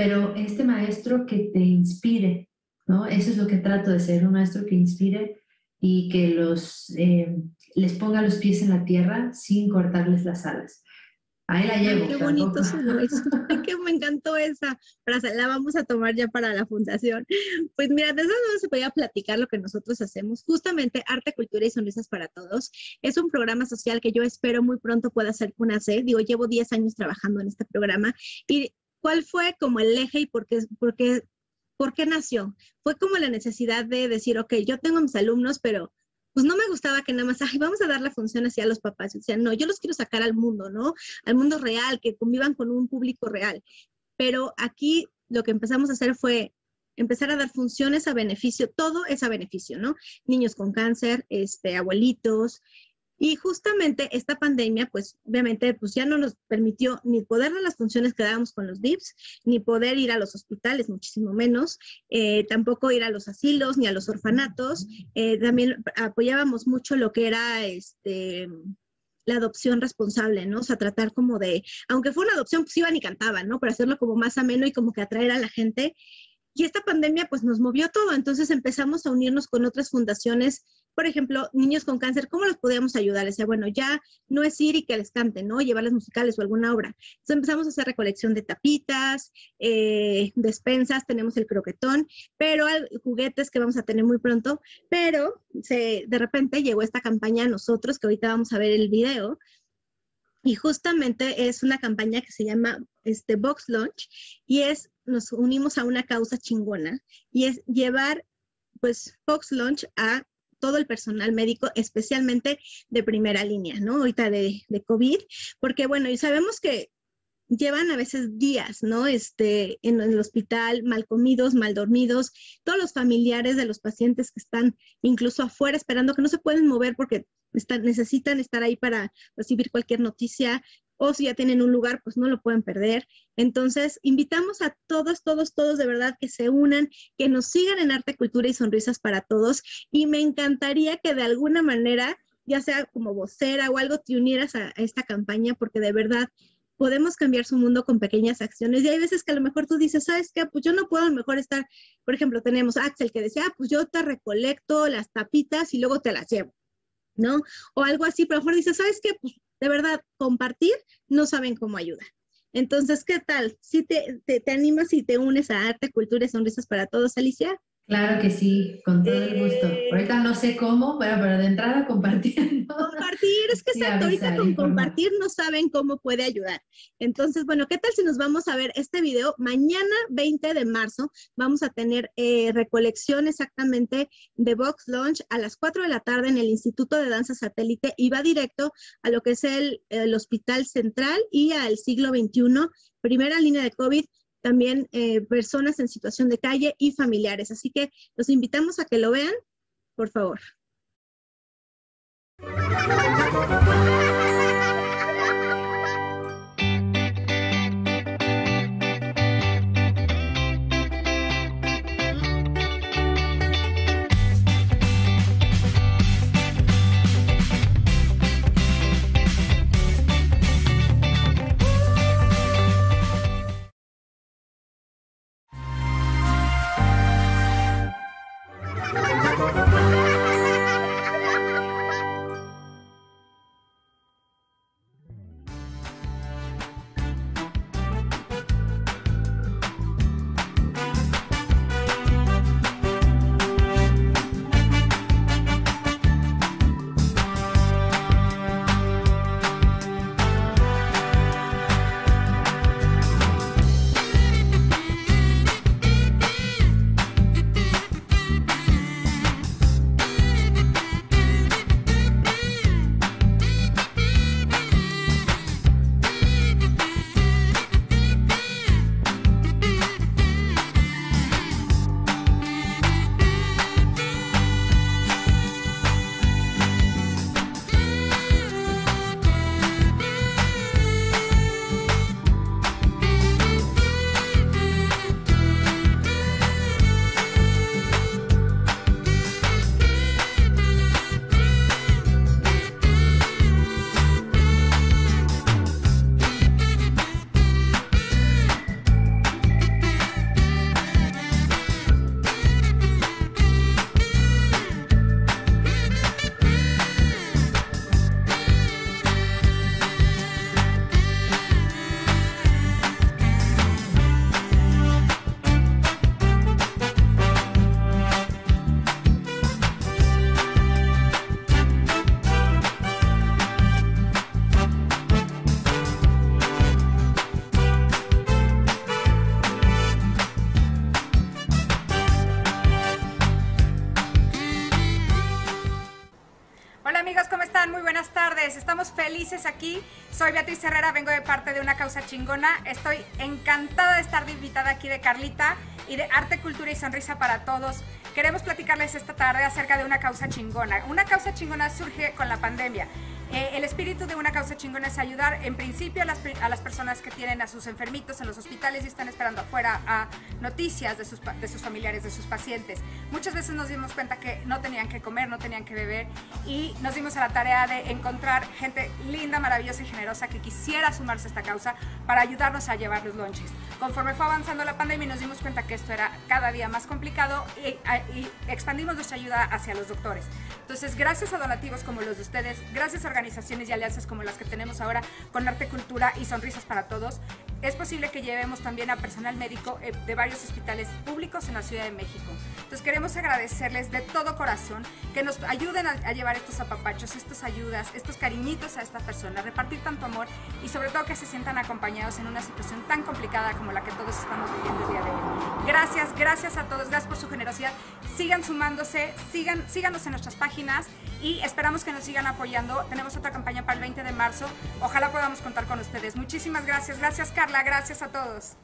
pero este maestro que te inspire, ¿no? Eso es lo que trato de ser, un maestro que inspire y que los, eh, les ponga los pies en la tierra sin cortarles las alas. Ahí la llevo. qué bonito sonó eso. que me encantó esa frase. La vamos a tomar ya para la fundación. Pues mira, de eso no se podía platicar lo que nosotros hacemos. Justamente Arte, Cultura y Sonrisas para Todos. Es un programa social que yo espero muy pronto pueda ser una C. Digo, llevo 10 años trabajando en este programa y ¿Cuál fue como el eje y por qué, por qué, por qué nació? Fue como la necesidad de decir, ok, yo tengo mis alumnos, pero pues no me gustaba que nada más, ay, vamos a dar la función así a los papás. O sea, no, yo los quiero sacar al mundo, ¿no? Al mundo real, que convivan con un público real. Pero aquí lo que empezamos a hacer fue empezar a dar funciones a beneficio, todo es a beneficio, ¿no? Niños con cáncer, este, abuelitos, y justamente esta pandemia, pues obviamente, pues ya no nos permitió ni poder dar las funciones que dábamos con los DIPS, ni poder ir a los hospitales, muchísimo menos, eh, tampoco ir a los asilos ni a los orfanatos. Eh, también apoyábamos mucho lo que era este la adopción responsable, ¿no? O sea, tratar como de, aunque fue una adopción, pues iban y cantaban, ¿no? Para hacerlo como más ameno y como que atraer a la gente. Y esta pandemia pues nos movió todo, entonces empezamos a unirnos con otras fundaciones por ejemplo, niños con cáncer, ¿cómo los podíamos ayudar? Decía, bueno, ya no es ir y que les canten, ¿no? Llevarles musicales o alguna obra. Entonces empezamos a hacer recolección de tapitas, eh, despensas, tenemos el croquetón, pero juguetes que vamos a tener muy pronto, pero de repente llegó esta campaña a nosotros, que ahorita vamos a ver el video, y justamente es una campaña que se llama este Box Launch y es nos unimos a una causa chingona y es llevar pues Box Launch a todo el personal médico, especialmente de primera línea, ¿no? Ahorita de, COVID, porque bueno, y sabemos que llevan a veces días, ¿no? Este, en el hospital, mal comidos, mal dormidos, todos los familiares de los pacientes que están incluso afuera esperando que no se pueden mover porque necesitan estar ahí para recibir cualquier noticia o si ya tienen un lugar, pues no lo pueden perder. Entonces, invitamos a todos, todos, todos de verdad que se unan, que nos sigan en Arte, Cultura y Sonrisas para Todos. Y me encantaría que de alguna manera, ya sea como vocera o algo, te unieras a, esta campaña, porque de verdad podemos cambiar su mundo con pequeñas acciones. Y hay veces que a lo mejor tú dices, ¿sabes qué? Pues yo no puedo a lo mejor estar, por ejemplo, tenemos Axel que decía, ah, pues yo te recolecto las tapitas y luego te las llevo, ¿no? O algo así, pero a lo mejor dices, ¿sabes qué? Pues de verdad, compartir, no saben cómo ayudar. Entonces, ¿qué tal? Si te, te, te animas y te unes a Arte, Cultura y Sonrisas para Todos, Alicia? Claro que sí, con todo el gusto. Eh, Ahorita no sé cómo, pero, pero de entrada compartiendo. Compartir, es que Sí, exacto, ahorita con informar. compartir no saben cómo puede ayudar. Entonces, bueno, ¿qué tal si nos vamos a ver este video? Mañana, 20 de marzo, vamos a tener eh, recolección exactamente de Box Launch a las 4 de la tarde en el Instituto de Danza Satélite y va directo a lo que es el, el Hospital Central y al siglo XXI, primera línea de COVID también eh, personas en situación de calle y familiares. Así que los invitamos a que lo vean, por favor. Estamos felices aquí. Soy Beatriz Herrera, vengo de parte de una causa chingona. Estoy encantada de estar invitada aquí de Carlita y de Arte, Cultura y Sonrisa para Todos. Queremos platicarles esta tarde acerca de una causa chingona. Una causa chingona surge con la pandemia. Eh, el espíritu de una causa chingona es ayudar en principio a las, a las, personas que tienen a sus enfermitos en los hospitales y están esperando afuera a noticias de sus, de sus familiares, de sus pacientes. Muchas veces nos dimos cuenta que no tenían que comer, no tenían que beber y nos dimos a la tarea de encontrar gente linda, maravillosa y generosa que quisiera sumarse a esta causa para ayudarnos a llevar los lunches. Conforme fue avanzando la pandemia nos dimos cuenta que esto era cada día más complicado y, y expandimos nuestra ayuda hacia los doctores. Entonces, gracias a donativos como los de ustedes, gracias a organizaciones y alianzas como las que tenemos ahora con Arte, Cultura y Sonrisas para Todos, es posible que llevemos también a personal médico eh, de varios hospitales públicos en la Ciudad de México. Entonces queremos agradecerles de todo corazón que nos ayuden a, llevar estos apapachos, estas ayudas, estos cariñitos a esta persona, repartir tanto amor y sobre todo que se sientan acompañados en una situación tan complicada como la que todos estamos viviendo el día de hoy. Gracias, gracias a todos, gracias por su generosidad. Sigan sumándose, sigan, síganos en nuestras páginas y esperamos que nos sigan apoyando. Tenemos otra campaña para el 20 de marzo. Ojalá podamos contar con ustedes. Muchísimas gracias. Gracias Carla, gracias a todos.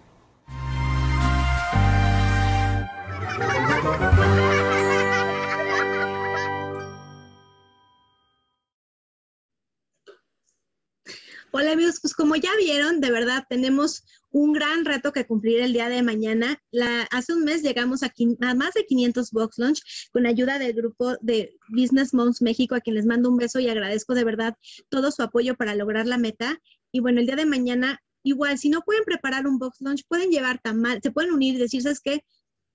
Hola amigos, pues como ya vieron, de verdad tenemos un gran reto que cumplir el día de mañana. Hace un mes llegamos a, a, más de 500 Box Launch con ayuda del grupo de Business Moms México, a quien les mando un beso y agradezco de verdad todo su apoyo para lograr la meta. Y bueno, el día de mañana, igual, si no pueden preparar un Box Launch, pueden llevar tamal, se pueden unir y decir, ¿sabes qué?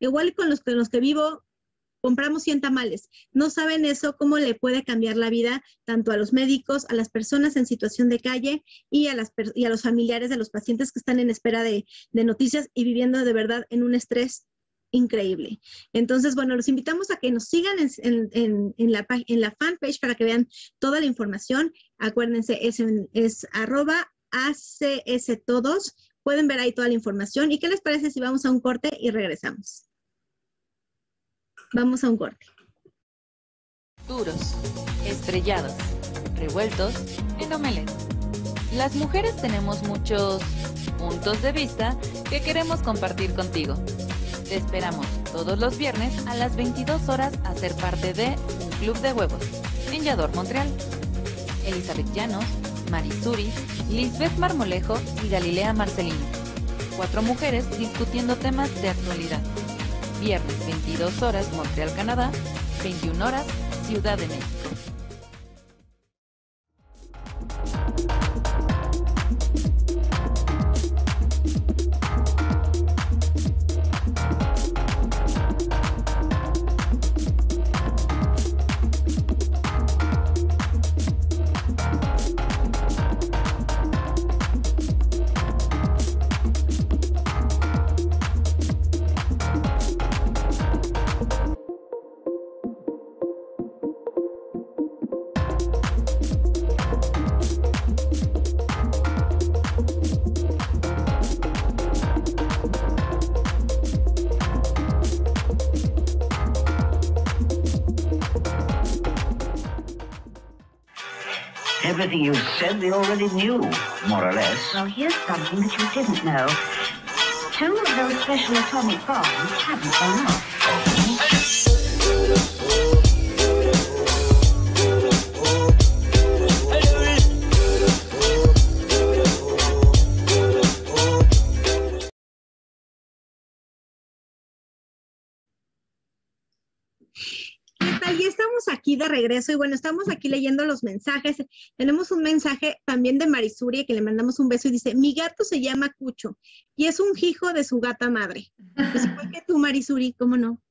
Igual con los, con los que vivo, compramos 100 tamales. No saben eso, cómo le puede cambiar la vida tanto a los médicos, a las personas en situación de calle y a, las, y a los familiares de los pacientes que están en espera de, noticias y viviendo de verdad en un estrés increíble. Entonces, bueno, los invitamos a que nos sigan en, la, en la fanpage para que vean toda la información. Acuérdense, es, es arroba ACS todos. Pueden ver ahí toda la información. ¿Y qué les parece si vamos a un corte y regresamos? Vamos a un corte. Duros, estrellados, revueltos en omelet. Las mujeres tenemos muchos puntos de vista que queremos compartir contigo. Te esperamos todos los viernes a las 22 horas a ser parte de Un Club de Huevos en Montreal. Elizabeth Llanos, Marisuri, Lisbeth Marmolejo y Galilea Marcelino. Cuatro mujeres discutiendo temas de actualidad Viernes 22 horas Montreal, Canadá, 21 horas Ciudad de México. Everything you said they already knew, more or less. Well, here's something that you didn't know. Two of those special atomic bombs haven't gone off. De regreso y bueno, estamos aquí leyendo los mensajes. Tenemos un mensaje también de Marisuri que le mandamos un beso y dice, mi gato se llama Cucho y es un hijo de su gata madre. Pues igual que tú, Marisuri, ¿cómo no?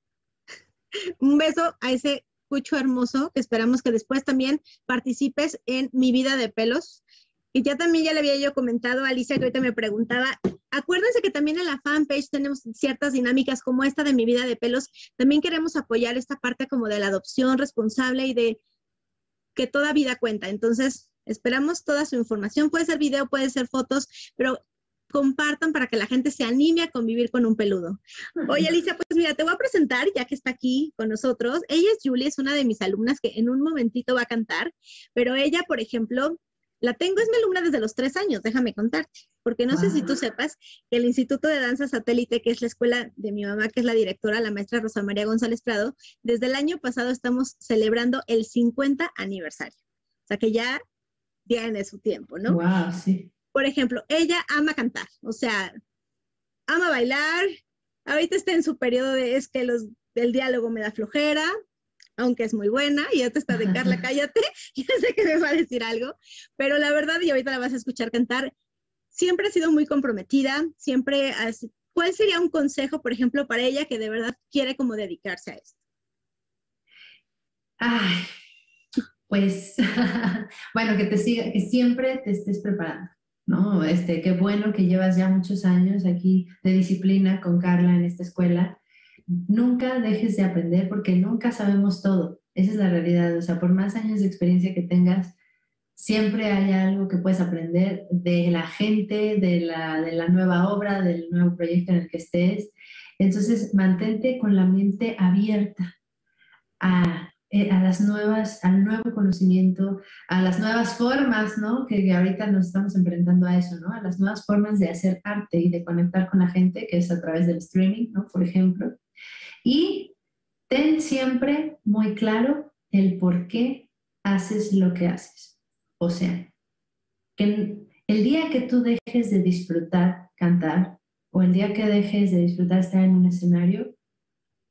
un beso a ese Cucho hermoso que esperamos que después también participes en Mi Vida de Pelos. Y ya también ya le había yo comentado a Alicia que ahorita me preguntaba, acuérdense que también en la fanpage tenemos ciertas dinámicas como esta de mi vida de pelos. También queremos apoyar esta parte como de la adopción responsable y de que toda vida cuenta. Entonces, esperamos toda su información. Puede ser video, puede ser fotos, pero compartan para que la gente se anime a convivir con un peludo. Oye, Alicia, pues mira, te voy a presentar ya que está aquí con nosotros. Ella es Julie, es una de mis alumnas que en un momentito va a cantar, pero ella, por ejemplo, la tengo, es mi alumna desde los tres años, déjame contarte, porque no wow. sé si tú sepas que el Instituto de Danza Satélite, que es la escuela de mi mamá, que es la directora, la maestra Rosa María González Prado, desde el año pasado estamos celebrando el 50 aniversario. O sea que ya tiene su tiempo, ¿no? Wow, sí. Por ejemplo, ella ama cantar, o sea, ama bailar, ahorita está en su periodo de es que los, el diálogo me da flojera, aunque es muy buena, y ya te está de Carla, cállate, ya sé que me va a decir algo, pero la verdad, y ahorita la vas a escuchar cantar, siempre ha sido muy comprometida, siempre, has, ¿cuál sería un consejo, por ejemplo, para ella que de verdad quiere como dedicarse a esto? Ay, pues, bueno, que te siga, que siempre te estés preparando, ¿no? Este, qué bueno que llevas ya muchos años aquí de disciplina con Carla en esta escuela. Nunca dejes de aprender porque nunca sabemos todo. Esa es la realidad. O sea, por más años de experiencia que tengas, siempre hay algo que puedes aprender de la gente, de la, de la nueva obra, del nuevo proyecto en el que estés. Entonces, mantente con la mente abierta a eh, a las nuevas, al nuevo conocimiento, a las nuevas formas, ¿no? Que, ahorita nos estamos enfrentando a eso, ¿no? A las nuevas formas de hacer arte y de conectar con la gente, que es a través del streaming, ¿no? Por ejemplo. Y ten siempre muy claro el por qué haces lo que haces. O sea, que el día que tú dejes de disfrutar cantar o el día que dejes de disfrutar estar en un escenario,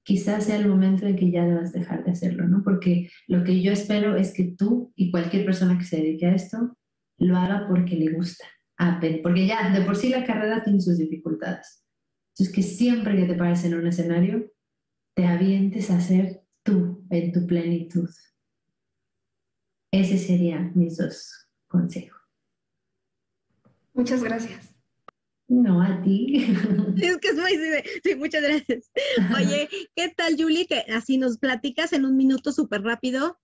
quizás sea el momento en que ya debas dejar de hacerlo, ¿no? Porque lo que yo espero es que tú y cualquier persona que se dedique a esto lo haga porque le gusta, porque ya de por sí la carrera tiene sus dificultades. Entonces, que siempre que te pares en un escenario, te avientes a ser tú en tu plenitud. Ese serían mis dos consejos. Muchas gracias. No, a ti. Es que es muy... Sí, muchas gracias. Oye, ¿qué tal, Julie? Que así nos platicas en un minuto súper rápido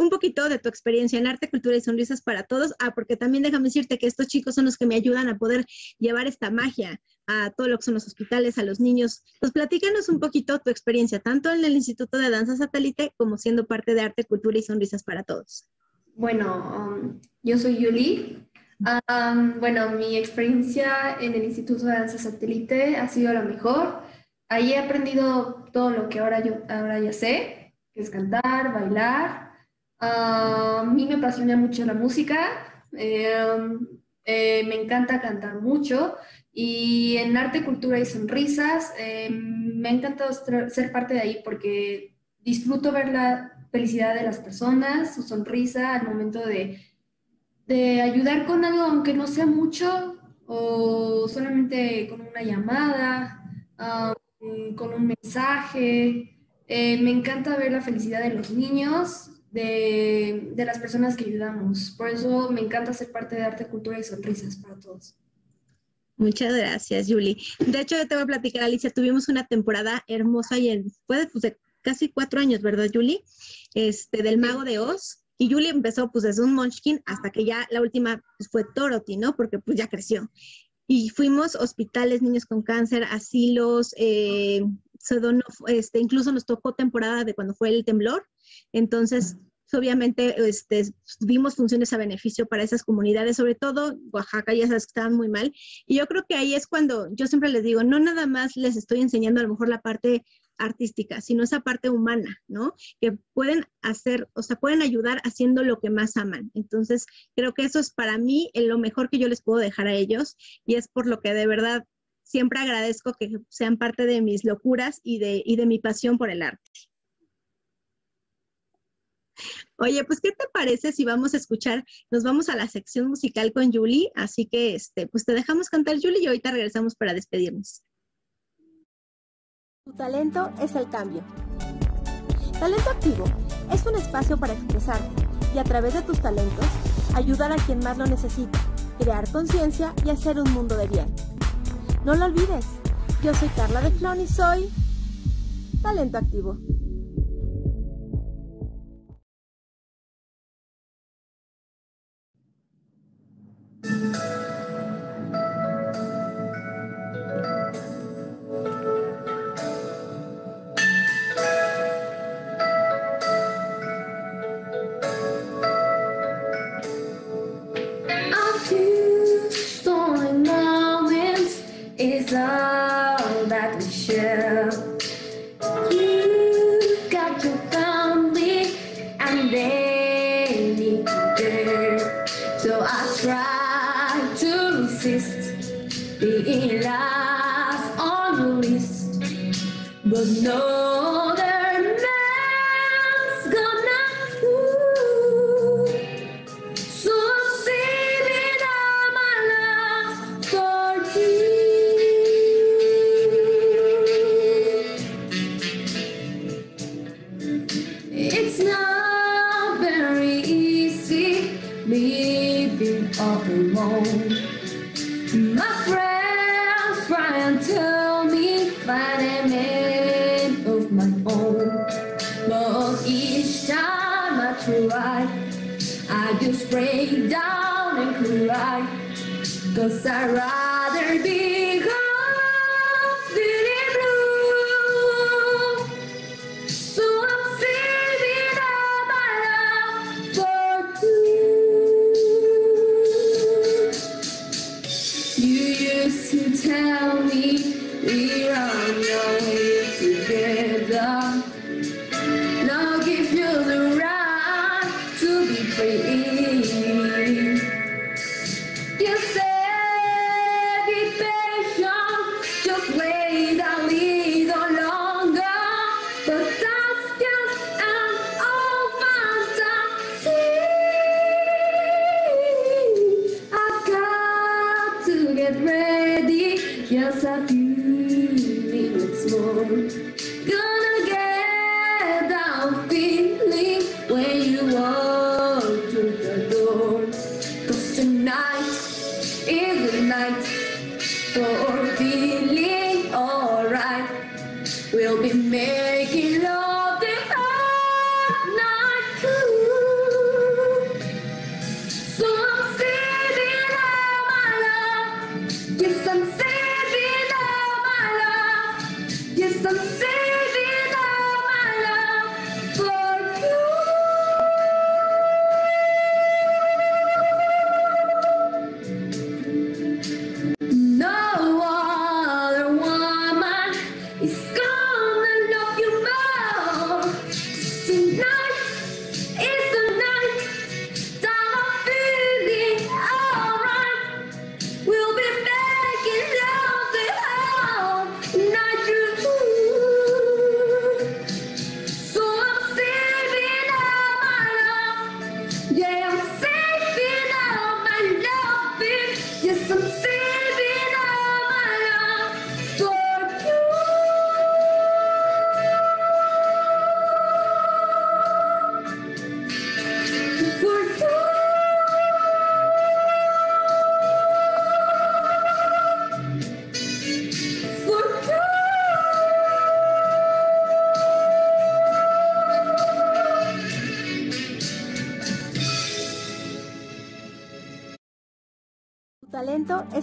un poquito de tu experiencia en arte, cultura y sonrisas para todos. Ah, porque también déjame decirte que estos chicos son los que me ayudan a poder llevar esta magia a todo los hospitales, a los niños. Pues platícanos un poquito tu experiencia, tanto en el Instituto de Danza Satélite como siendo parte de arte, cultura y sonrisas para todos. Bueno, um, yo soy Julie, bueno, mi experiencia en el Instituto de Danza Satélite ha sido la mejor. Ahí he aprendido todo lo que ahora, yo, ahora ya sé, que es cantar, bailar. A mí me apasiona mucho la música. Em, eh, me encanta cantar mucho. Y en arte, cultura y sonrisas, em, me ha encantado ser parte de ahí porque disfruto ver la felicidad de las personas, su sonrisa al momento de de ayudar con algo, aunque no sea mucho, o solamente con una llamada, con un mensaje. Eh, me encanta ver la felicidad de los niños, de, de, las personas que ayudamos. Por eso me encanta ser parte de Arte, Cultura y Sonrisas para todos. Muchas gracias, Julie. De hecho, te voy a platicar, Alicia, tuvimos una temporada hermosa y fue pues, de casi cuatro años, ¿verdad, Julie? Este, del Mago de Oz. Y Julie empezó pues desde un Munchkin hasta que ya la última pues, fue Dorothy, ¿no? Porque pues ya creció. Y fuimos hospitales, niños con cáncer, asilos, eh, este, incluso nos tocó temporada de cuando fue el temblor. Entonces, obviamente, este, vimos funciones a beneficio para esas comunidades, sobre todo Oaxaca, ya sabes que estaban muy mal. Y yo creo que ahí es cuando yo siempre les digo, no nada más les estoy enseñando a lo mejor la parte artística, sino esa parte humana, ¿no? Que pueden hacer, o sea, pueden ayudar haciendo lo que más aman. Entonces, creo que eso es para mí lo mejor que yo les puedo dejar a ellos y es por lo que de verdad siempre agradezco que sean parte de mis locuras y de mi pasión por el arte. Oye, pues, ¿qué te parece si vamos a escuchar? Nos vamos a la sección musical con Julie, así que, este, pues te dejamos cantar, Julie, y ahorita regresamos para despedirnos. Tu talento es el cambio. Talento Activo es un espacio para expresarte y a través de tus talentos ayudar a quien más lo necesita, crear conciencia y hacer un mundo de bien. No lo olvides, yo soy Carla de Flon y soy Talento Activo. Me we're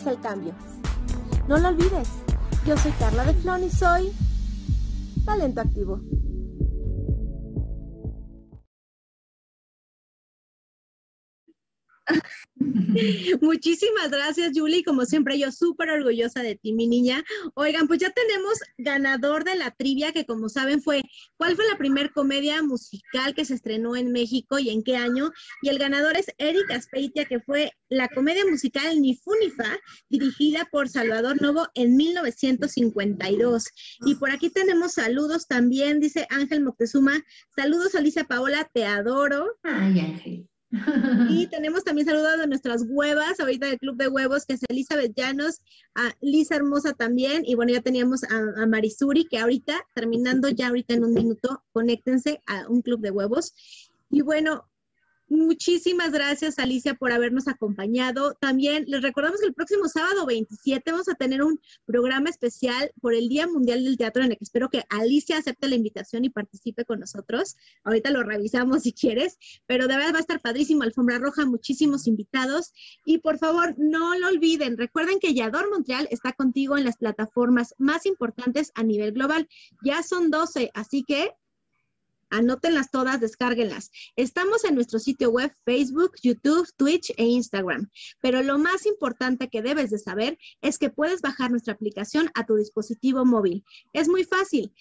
el cambio. No lo olvides. Yo soy Carla de Flon y soy Talento Activo. Muchísimas gracias, Julie. Como siempre, yo súper orgullosa de ti, mi niña. Oigan, pues ya tenemos ganador de la trivia, que como saben fue, ¿cuál fue la primer comedia musical que se estrenó en México y en qué año? Y el ganador es Eric Aspeitia, que fue la comedia musical Ni Fu Ni Fa, dirigida por Salvador Novo en 1952. Y por aquí tenemos saludos también, dice Ángel Moctezuma. Saludos, Alicia Paola, te adoro. Ay, Ángel. Y tenemos también saludos de nuestras huevas, ahorita del Club de Huevos, que es Elizabeth Llanos, a Lisa Hermosa también, y bueno, ya teníamos a, a Marisuri, que ahorita, terminando ya ahorita en un minuto, conéctense a un Club de Huevos. Y bueno, Muchísimas gracias, Alicia, por habernos acompañado. También les recordamos que el próximo sábado 27 vamos a tener un programa especial por el Día Mundial del Teatro en el que espero que Alicia acepte la invitación y participe con nosotros. Ahorita lo revisamos si quieres, pero de verdad va a estar padrísimo, alfombra roja, muchísimos invitados. Y por favor, no lo olviden, recuerden que Yador Montreal está contigo en las plataformas más importantes a nivel global. Ya son 12, así que Anótenlas todas, descárguenlas. Estamos en nuestro sitio web, Facebook, YouTube, Twitch e Instagram. Pero lo más importante que debes de saber es que puedes bajar nuestra aplicación a tu dispositivo móvil. Es muy fácil.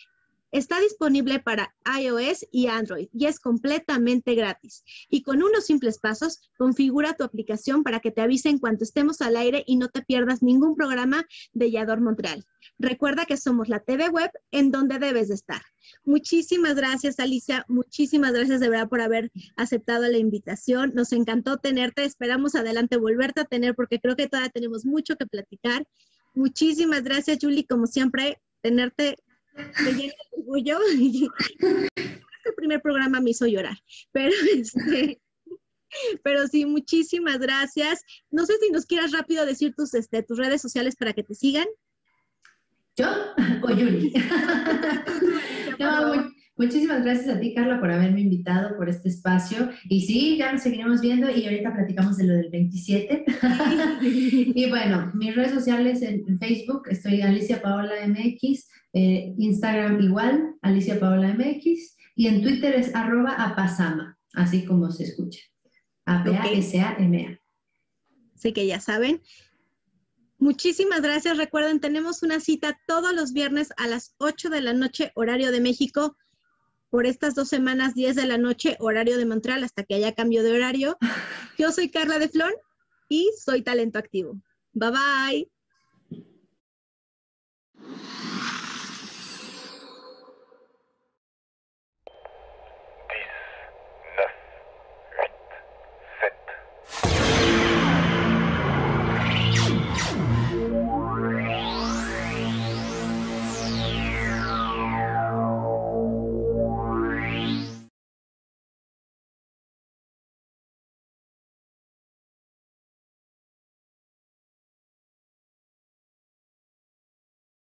Está disponible para iOS y Android y es completamente gratis. Y con unos simples pasos, configura tu aplicación para que te avise en cuanto estemos al aire y no te pierdas ningún programa de Yador Montreal. Recuerda que somos la TV web en donde debes de estar. Muchísimas gracias, Alicia. Muchísimas gracias de verdad por haber aceptado la invitación. Nos encantó tenerte. Esperamos adelante volverte a tener porque creo que todavía tenemos mucho que platicar. Muchísimas gracias, Julie. Como siempre, tenerte me llena de orgullo. el primer programa me hizo llorar, pero este, pero sí, muchísimas gracias. No sé si nos quieras rápido decir tus, este, tus redes sociales para que te sigan. ¿Yo o Yuli? no, Muchísimas gracias a ti, Carla, por haberme invitado por este espacio. Y sí, ya nos seguiremos viendo y ahorita platicamos de lo del 27. y bueno, mis redes sociales en, Facebook, estoy Alicia Paola MX, eh, Instagram igual, Alicia Paola MX, y en Twitter es arroba apasama, así como se escucha. A-P-A-S-A-M-A. Así que ya saben. Muchísimas gracias. Recuerden, tenemos una cita todos los viernes a las 8 de la noche, horario de México. Por estas dos semanas, 10 de la noche, horario de Montreal, hasta que haya cambio de horario. Yo soy Carla de Flor y soy talento activo. Bye bye.